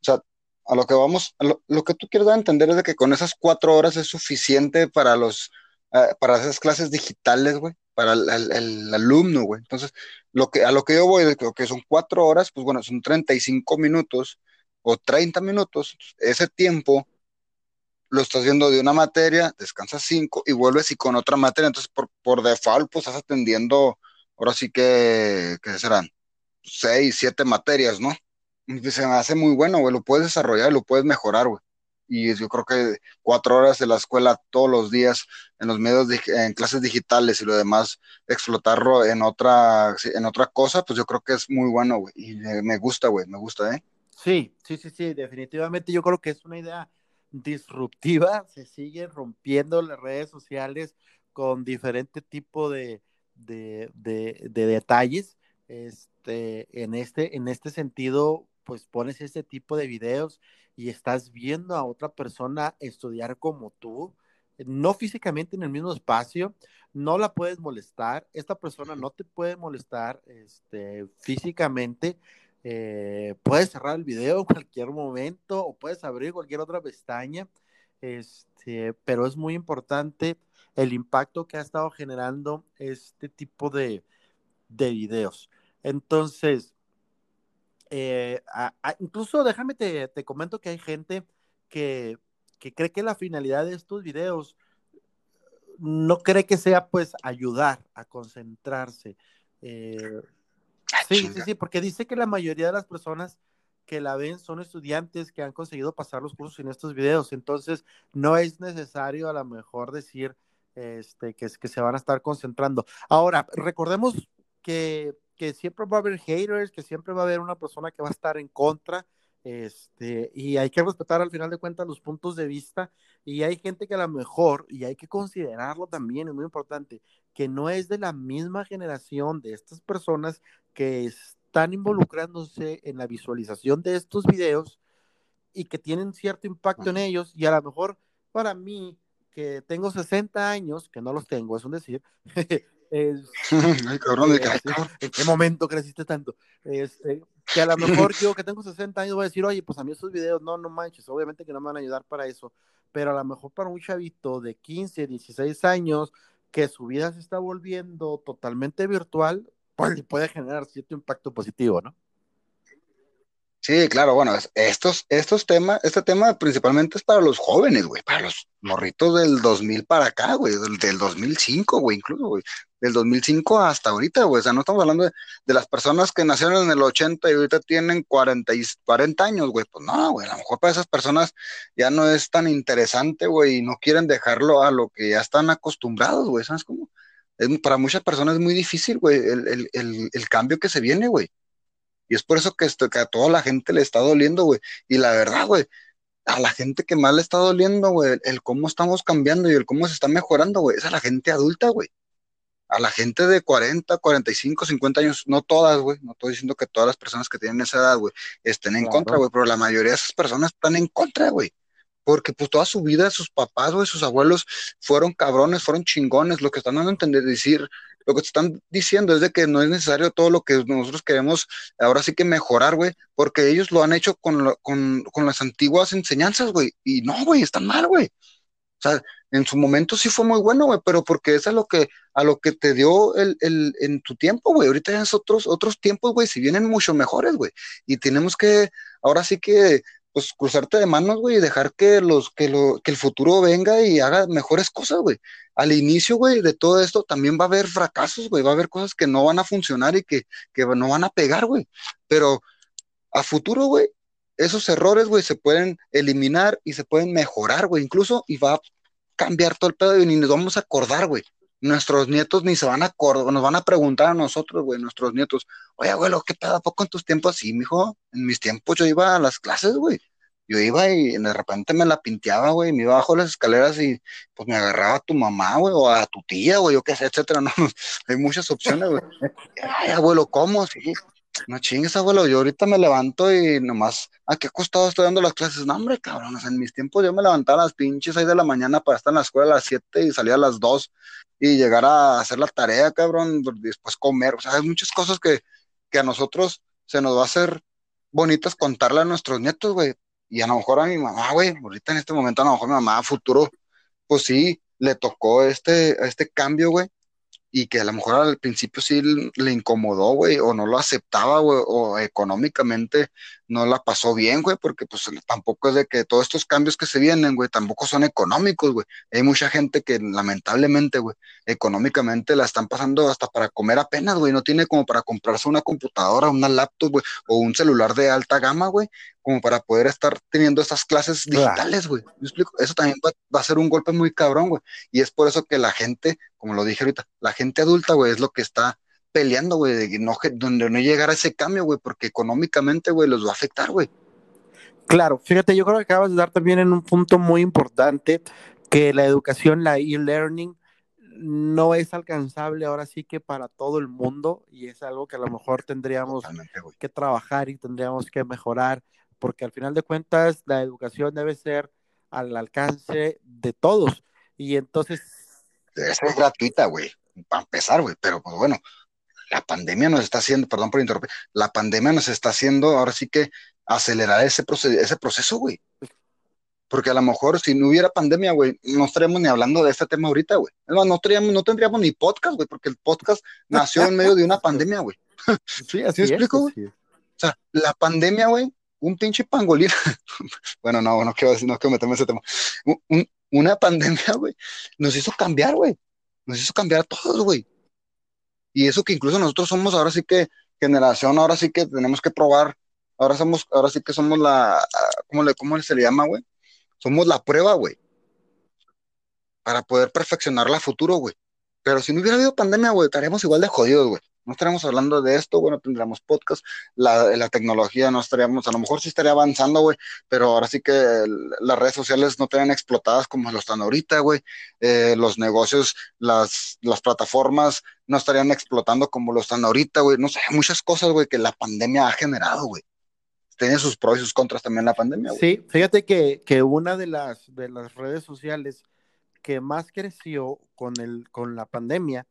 sea, a lo que vamos, lo, que tú quieres dar entender es de que con esas cuatro horas es suficiente para los, eh, para esas clases digitales, güey, para el, alumno, güey. Entonces, lo que, a lo que yo voy, de que son cuatro horas, pues bueno, son 35 minutos o 30 minutos, ese tiempo lo estás viendo de una materia, descansas cinco y vuelves y con otra materia, entonces por, por default, pues estás atendiendo, ahora sí que, ¿qué serán? Seis, siete materias, ¿no? Se me hace muy bueno, güey, lo puedes desarrollar, lo puedes mejorar, güey. Y yo creo que cuatro horas de la escuela todos los días en los medios, en clases digitales y lo demás, explotarlo en otra, en otra cosa, pues yo creo que es muy bueno, güey. Y me gusta, güey, me gusta, ¿eh? Sí, sí, sí, sí, definitivamente yo creo que es una idea disruptiva, se siguen rompiendo las redes sociales con diferente tipo de, de, de detalles. Este, en, este, en este sentido, pues pones este tipo de videos y estás viendo a otra persona estudiar como tú, no físicamente en el mismo espacio, no la puedes molestar, esta persona no te puede molestar este, físicamente, eh, puedes cerrar el video en cualquier momento o puedes abrir cualquier otra pestaña. este, pero es muy importante el impacto que ha estado generando este tipo de, de videos. Entonces, eh, incluso déjame te, te, comento que hay gente que, que, cree que la finalidad de estos videos no cree que sea pues ayudar a concentrarse. Eh, ah, sí, sí, sí, porque dice que la mayoría de las personas que la ven son estudiantes que han conseguido pasar los cursos en estos videos, entonces no es necesario a lo mejor decir este, que, que se van a estar concentrando. Ahora, recordemos que, que siempre va a haber haters, que siempre va a haber una persona que va a estar en contra, este, y hay que respetar al final de cuentas los puntos de vista y hay gente que a lo mejor, y hay que considerarlo también, es muy importante, que no es de la misma generación de estas personas que están involucrándose en la visualización de estos videos y que tienen cierto impacto en ellos y a lo mejor para mí que tengo 60 años, que no los tengo, es un decir, Es, Ay, cabrón, eh, ¿En qué momento creciste tanto? Este, que a lo mejor yo que tengo 60 años voy a decir, oye, pues a mí esos videos, no, no manches, obviamente que no me van a ayudar para eso, pero a lo mejor para un chavito de 15, 16 años, que su vida se está volviendo totalmente virtual, pues puede generar cierto impacto positivo, ¿no? Sí, claro, bueno, estos, estos temas, este tema principalmente es para los jóvenes, güey, para los morritos del 2000 para acá, güey, del, del 2005, güey, incluso, güey, del 2005 hasta ahorita, güey, o sea, no estamos hablando de, las personas que nacieron en el 80 y ahorita tienen 40, y, 40 años, güey, pues no, güey, a lo mejor para esas personas ya no es tan interesante, güey, y no quieren dejarlo a lo que ya están acostumbrados, güey, ¿sabes cómo? Es, para muchas personas es muy difícil, güey, el, el, el, el cambio que se viene, güey. Y es por eso que, esto, que a toda la gente le está doliendo, güey. Y la verdad, güey, a la gente que más le está doliendo, güey, el cómo estamos cambiando y el cómo se está mejorando, güey, es a la gente adulta, güey. A la gente de 40, 45, 50 años, no todas, güey, no estoy diciendo que todas las personas que tienen esa edad, güey, estén en contra, güey, pero la mayoría de esas personas están en contra, güey. Porque pues toda su vida sus papás, güey, sus abuelos fueron cabrones, fueron chingones, lo que están dando a entender, decir, lo que te están diciendo es de que no es necesario todo lo que nosotros queremos ahora sí que mejorar, güey, porque ellos lo han hecho con, con, con las antiguas enseñanzas, güey, y no, güey, están mal, güey. O sea, en su momento sí fue muy bueno, güey, pero porque es a lo que, a lo que te dio el, el, en tu tiempo, güey. Ahorita ya es otros, otros tiempos, güey, si vienen mucho mejores, güey. Y tenemos que, ahora sí que pues cruzarte de manos, güey, y dejar que los, que lo, que el futuro venga y haga mejores cosas, güey. Al inicio, güey, de todo esto también va a haber fracasos, güey, va a haber cosas que no van a funcionar y que, que no van a pegar, güey. Pero a futuro, güey, esos errores, güey, se pueden eliminar y se pueden mejorar, güey, incluso, y va a cambiar todo el pedo y ni nos vamos a acordar, güey. Nuestros nietos ni se van a acordar, nos van a preguntar a nosotros, güey, nuestros nietos, oye, abuelo, ¿qué pedo? ¿A poco en tus tiempos así, mijo? En mis tiempos yo iba a las clases, güey yo iba y de repente me la pinteaba, güey, me iba bajo las escaleras y pues me agarraba a tu mamá, güey, o a tu tía, güey, yo qué sé, etcétera, no, hay muchas opciones, güey. Ay, abuelo, ¿cómo? Sí, no chingues, abuelo, yo ahorita me levanto y nomás, ¿a qué costado estoy dando las clases? No, hombre, cabrón, en mis tiempos yo me levantaba a las pinches seis de la mañana para estar en la escuela a las siete y salía a las dos y llegar a hacer la tarea, cabrón, después comer, o sea, hay muchas cosas que, que a nosotros se nos va a hacer bonitas contarle a nuestros nietos, güey, y a lo mejor a mi mamá, güey, ahorita en este momento a lo mejor mi mamá futuro, pues sí, le tocó este, este cambio, güey, y que a lo mejor al principio sí le incomodó, güey, o no lo aceptaba, güey, o económicamente no la pasó bien, güey, porque pues tampoco es de que todos estos cambios que se vienen, güey, tampoco son económicos, güey. Hay mucha gente que lamentablemente, güey, económicamente la están pasando hasta para comer apenas, güey, no tiene como para comprarse una computadora, una laptop, güey, o un celular de alta gama, güey, como para poder estar teniendo estas clases digitales, güey. ¿Me explico? Eso también va, va, a ser un golpe muy cabrón, güey. Y es por eso que la gente, como lo dije ahorita, la gente adulta, güey, es lo que está peleando, güey, de no, donde no llegara ese cambio, güey, porque económicamente, güey, los va a afectar, güey. Claro, fíjate, yo creo que acabas de dar también en un punto muy importante que la educación, la e-learning, no es alcanzable ahora sí que para todo el mundo y es algo que a lo mejor tendríamos que trabajar y tendríamos que mejorar, porque al final de cuentas la educación debe ser al alcance de todos y entonces... Debe ser gratuita, güey, para empezar, güey, pero pues bueno, la pandemia nos está haciendo, perdón por interrumpir, la pandemia nos está haciendo ahora sí que acelerar ese, proceso, ese proceso, güey. porque a lo mejor si no hubiera pandemia, güey, no estaríamos ni hablando de este tema ahorita, güey. No, no, no tendríamos ni podcast, güey, porque el podcast nació en medio de una pandemia, güey. Sí, así explico, güey? O sea, la pandemia, güey, un pinche pangolín. bueno, no, no quiero decir, no quiero meterme en ese tema. una pandemia, güey, nos hizo cambiar, güey. Nos hizo cambiar a todos, güey. Y eso que incluso nosotros somos ahora sí que generación, ahora sí que tenemos que probar. Ahora somos, ahora sí que somos la, ¿cómo, le, cómo se le llama, güey? Somos la prueba, güey. Para poder perfeccionar la futuro, güey. Pero si no hubiera habido pandemia, güey, estaríamos igual de jodidos, güey no estaríamos hablando de esto, bueno, tendríamos podcast, la, la tecnología no estaríamos, a lo mejor sí estaría avanzando, güey, pero ahora sí que las redes sociales no estarían explotadas como lo están ahorita, güey, eh, los negocios, las, las plataformas no estarían explotando como lo están ahorita, güey, no sé, muchas cosas, güey, que la pandemia ha generado, güey. Tiene sus pros y sus contras también la pandemia, güey. Sí, fíjate que, que una de las, de las redes sociales que más creció con, el, con la pandemia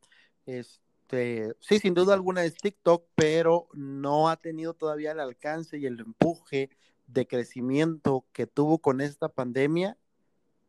es este, sí, sin duda alguna es TikTok, pero no ha tenido todavía el alcance y el empuje de crecimiento que tuvo con esta pandemia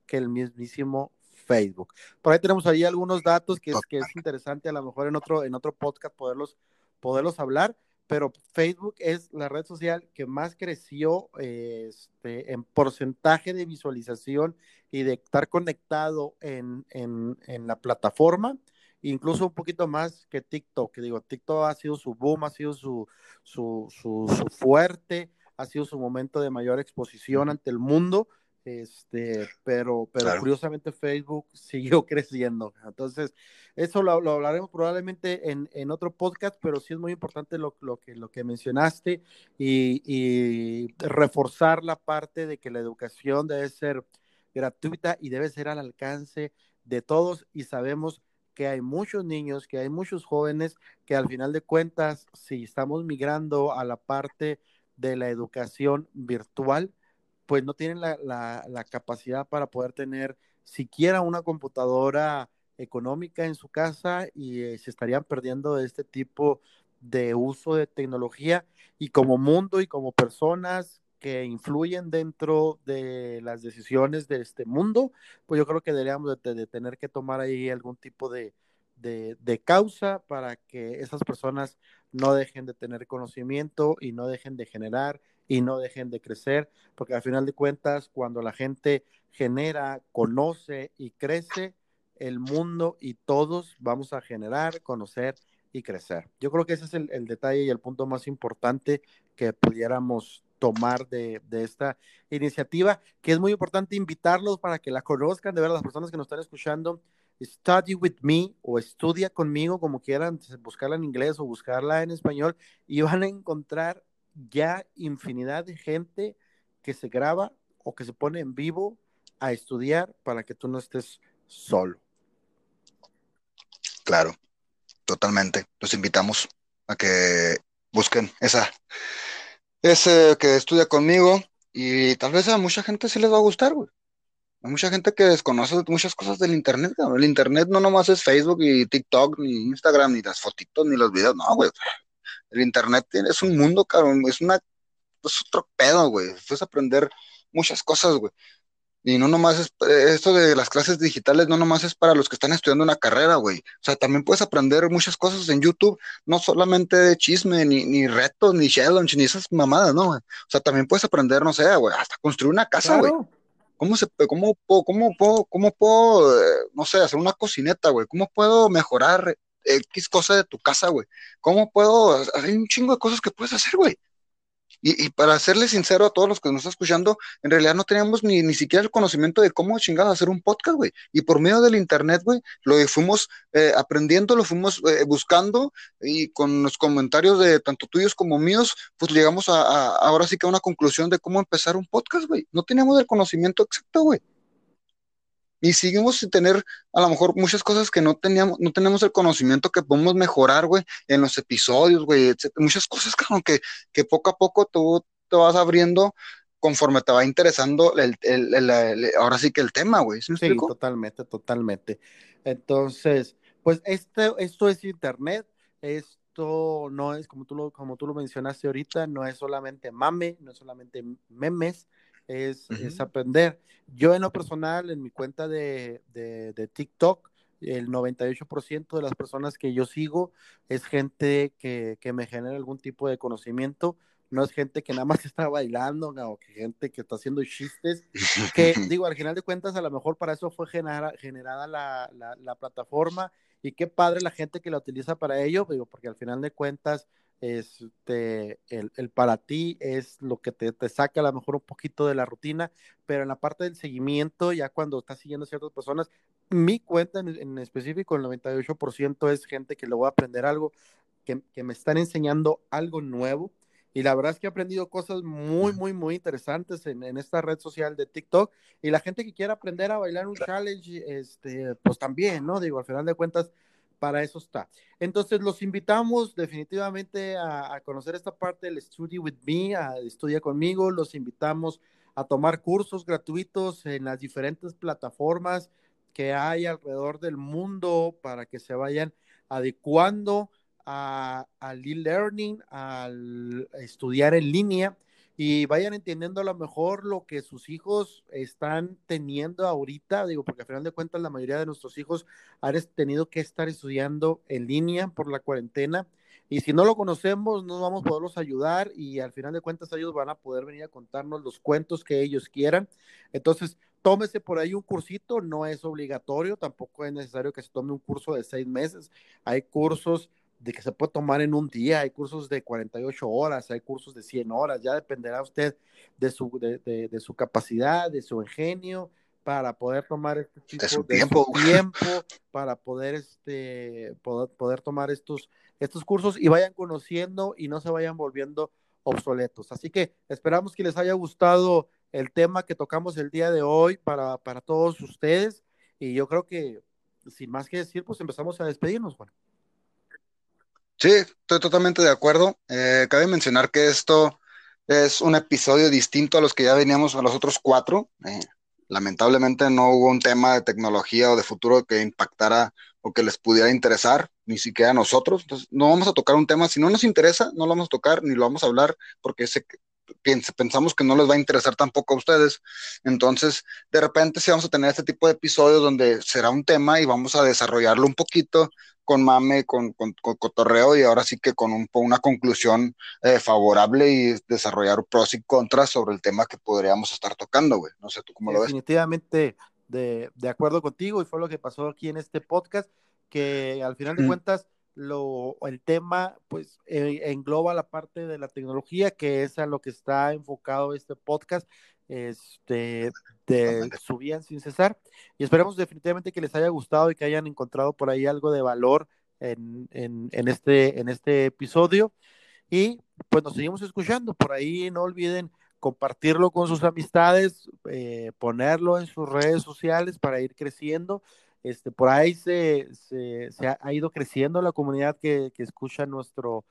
que el mismísimo Facebook. Por ahí tenemos ahí algunos datos que es, que es interesante a lo mejor en otro, en otro podcast poderlos, poderlos hablar, pero Facebook es la red social que más creció este, en porcentaje de visualización y de estar conectado en, en, en la plataforma incluso un poquito más que TikTok, que digo, TikTok ha sido su boom, ha sido su, su, su, fuerte, ha sido su momento de mayor exposición ante el mundo, este, pero, pero curiosamente Facebook siguió creciendo. Entonces, eso lo, hablaremos probablemente en, en, otro podcast, pero sí es muy importante lo, lo que, lo que mencionaste y, y, reforzar la parte de que la educación debe ser gratuita y debe ser al alcance de todos y sabemos que hay muchos niños, que hay muchos jóvenes que al final de cuentas, si estamos migrando a la parte de la educación virtual, pues no tienen la, capacidad para poder tener siquiera una computadora económica en su casa y eh, se estarían perdiendo este tipo de uso de tecnología y como mundo y como personas que influyen dentro de las decisiones de este mundo, pues yo creo que deberíamos de, tener que tomar ahí algún tipo de, de, causa para que esas personas no dejen de tener conocimiento y no dejen de generar y no dejen de crecer, porque al final de cuentas, cuando la gente genera, conoce y crece, el mundo y todos vamos a generar, conocer y crecer. Yo creo que ese es el, el detalle y el punto más importante que pudiéramos tomar de, esta iniciativa, que es muy importante invitarlos para que la conozcan, de ver las personas que nos están escuchando, study with me o estudia conmigo, como quieran, buscarla en inglés o buscarla en español, y van a encontrar ya infinidad de gente que se graba o que se pone en vivo a estudiar para que tú no estés solo. Claro, totalmente. Los invitamos a que busquen esa ese que estudia conmigo y tal vez a mucha gente sí les va a gustar, güey. Hay mucha gente que desconoce muchas cosas del internet, El internet no nomás es Facebook y TikTok, ni Instagram, ni las fotitos, ni los videos, no, güey. El internet es un mundo, cabrón, es una, es otro pedo, güey. Es aprender muchas cosas, güey. Y no nomás es, esto de las clases digitales no nomás es para los que están estudiando una carrera, güey. O sea, también puedes aprender muchas cosas en YouTube, no solamente de chisme, ni, ni retos, ni challenge, ni esas mamadas, ¿no? O sea, también puedes aprender, no sé, güey, hasta construir una casa, güey. ¿Cómo se, cómo, cómo, puedo, cómo puedo, eh, no sé, hacer una cocineta, güey? ¿Cómo puedo mejorar X cosa de tu casa, güey? ¿Cómo puedo, hay un chingo de cosas que puedes hacer, güey. Y, para serle sincero a todos los que nos están escuchando, en realidad no teníamos ni, ni siquiera el conocimiento de cómo chingados hacer un podcast, güey. Y por medio del internet, güey, lo fuimos eh, aprendiendo, lo fuimos eh, buscando y con los comentarios de tanto tuyos como míos, pues llegamos a, a, ahora sí que a una conclusión de cómo empezar un podcast, güey. No teníamos el conocimiento exacto, güey y seguimos sin tener a lo mejor muchas cosas que no teníamos, no tenemos el conocimiento que podemos mejorar, güey, en los episodios, güey, muchas cosas, claro, que, que poco a poco tú te vas abriendo conforme te va interesando el, el, ahora sí que el tema, güey. ¿sí, totalmente, totalmente. Entonces, pues este, esto es internet, esto no es, como tú, lo, como tú lo mencionaste ahorita, no es solamente mame, no es solamente memes, es, es aprender. Yo en lo personal, en mi cuenta de, de, de TikTok, el 98% de las personas que yo sigo es gente que, que, me genera algún tipo de conocimiento, no es gente que nada más está bailando o que gente que está haciendo chistes, que digo, al final de cuentas a lo mejor para eso fue generada, generada la, la, la, plataforma. Y qué padre la gente que la utiliza para ello, digo, porque al final de cuentas este, el, el, para ti es lo que te, te, saca a lo mejor un poquito de la rutina, pero en la parte del seguimiento, ya cuando estás siguiendo a ciertas personas, mi cuenta en, en específico, el 98% es gente que le voy a aprender algo, que, que, me están enseñando algo nuevo. Y la verdad es que he aprendido cosas muy, muy, muy interesantes en, en esta red social de TikTok. Y la gente que quiera aprender a bailar un challenge, este, pues también, ¿no? Digo, al final de cuentas, para eso está. Entonces, los invitamos definitivamente a, conocer esta parte del Study with Me, a estudiar conmigo. Los invitamos a tomar cursos gratuitos en las diferentes plataformas que hay alrededor del mundo para que se vayan adecuando al e-learning, al estudiar en línea y vayan entendiendo a lo mejor lo que sus hijos están teniendo ahorita, digo, porque al final de cuentas la mayoría de nuestros hijos han tenido que estar estudiando en línea por la cuarentena y si no lo conocemos no vamos a poderlos ayudar y al final de cuentas ellos van a poder venir a contarnos los cuentos que ellos quieran. Entonces, tómese por ahí un cursito, no es obligatorio, tampoco es necesario que se tome un curso de seis meses, hay cursos de que se puede tomar en un día, hay cursos de 48 horas, hay cursos de 100 horas, ya dependerá usted de su, de, de, de su capacidad, de su ingenio, para poder tomar este tipo de su tiempo, de su tiempo para poder, este, poder, poder tomar estos, estos cursos y vayan conociendo y no se vayan volviendo obsoletos. Así que esperamos que les haya gustado el tema que tocamos el día de hoy para, para todos ustedes y yo creo que sin más que decir, pues empezamos a despedirnos, Juan. Sí, estoy totalmente de acuerdo. Eh, cabe mencionar que esto es un episodio distinto a los que ya veníamos a los otros cuatro. Eh, lamentablemente no hubo un tema de tecnología o de futuro que impactara o que les pudiera interesar, ni siquiera a nosotros. Entonces, no vamos a tocar un tema, si no nos interesa, no lo vamos a tocar ni lo vamos a hablar porque pensamos que no les va a interesar tampoco a ustedes. Entonces, de repente sí vamos a tener este tipo de episodios donde será un tema y vamos a desarrollarlo un poquito con mame, con, con, con cotorreo y ahora sí que con un, una conclusión eh, favorable y desarrollar pros y contras sobre el tema que podríamos estar tocando, güey. No sé tú cómo lo ves. Definitivamente de, de, acuerdo contigo y fue lo que pasó aquí en este podcast, que al final de mm. cuentas lo, el tema pues eh, engloba la parte de la tecnología, que es a lo que está enfocado este podcast, este, Subían sin cesar. Y esperamos definitivamente que les haya gustado y que hayan encontrado por ahí algo de valor en, en, en este, en este episodio. Y pues nos seguimos escuchando. Por ahí no olviden compartirlo con sus amistades, eh, ponerlo en sus redes sociales para ir creciendo. Este, por ahí se, se, se ha, ido creciendo la comunidad que, que, escucha nuestro,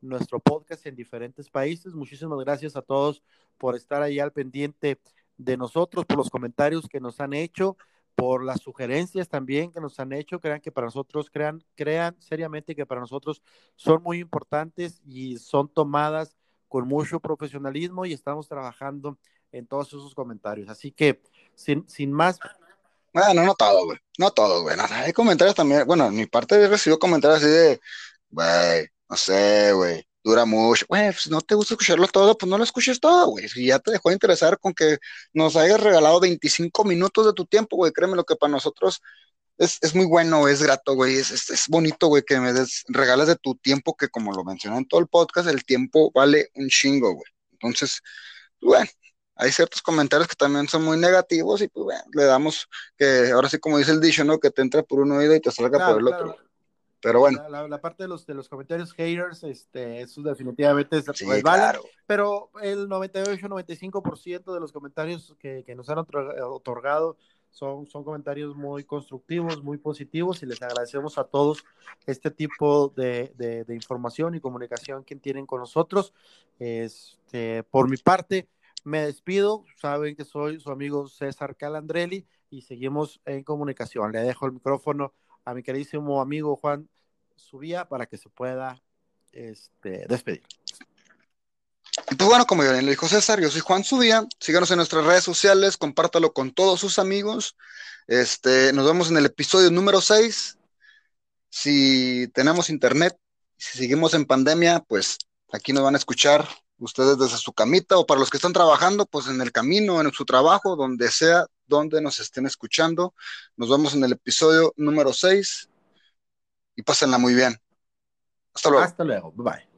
nuestro podcast en diferentes países. Muchísimas gracias a todos por estar ahí al pendiente de nosotros, por los comentarios que nos han hecho, por las sugerencias también que nos han hecho. Crean que para nosotros, crean, crean seriamente que para nosotros son muy importantes y son tomadas con mucho profesionalismo y estamos trabajando en todos esos comentarios. Así que, sin, sin más, bueno, no todo, güey. No todo, güey. Hay comentarios también. Bueno, en mi parte he recibido comentarios así de, güey, no sé, güey. Dura mucho. Güey, si no te gusta escucharlo todo, pues no lo escuches todo, güey. Si ya te dejó de interesar con que nos hayas regalado 25 minutos de tu tiempo, güey, créeme lo que para nosotros es, es muy bueno, es grato, güey. Es, es, es bonito, güey, que me des, regales de tu tiempo, que como lo mencioné en todo el podcast, el tiempo vale un chingo, güey. Entonces, bueno, hay ciertos comentarios que también son muy negativos y pues bueno, le damos que ahora sí como dice el dicho, ¿no? Que te entra por un oído y te salga claro, por el claro. otro. Pero bueno. La, la, la, parte de los, de los comentarios haters, este, eso definitivamente es sí, pues, vale, claro. pero el 98-95% de los comentarios que, que nos han otorgado son, son comentarios muy constructivos, muy positivos y les agradecemos a todos este tipo de, de, de información y comunicación que tienen con nosotros. Este, por mi parte, me despido, saben que soy su amigo César Calandrelli y seguimos en comunicación. Le dejo el micrófono a mi queridísimo amigo Juan Subía para que se pueda este, despedir. pues bueno, como ya le dijo César, yo soy Juan Subía. Síganos en nuestras redes sociales, compártalo con todos sus amigos. Este, nos vemos en el episodio número 6. Si tenemos internet, si seguimos en pandemia, pues aquí nos van a escuchar ustedes desde su camita o para los que están trabajando, pues en el camino, en su trabajo, donde sea, donde nos estén escuchando. Nos vemos en el episodio número 6 y pásenla muy bien. Hasta luego. Hasta luego. Bye bye.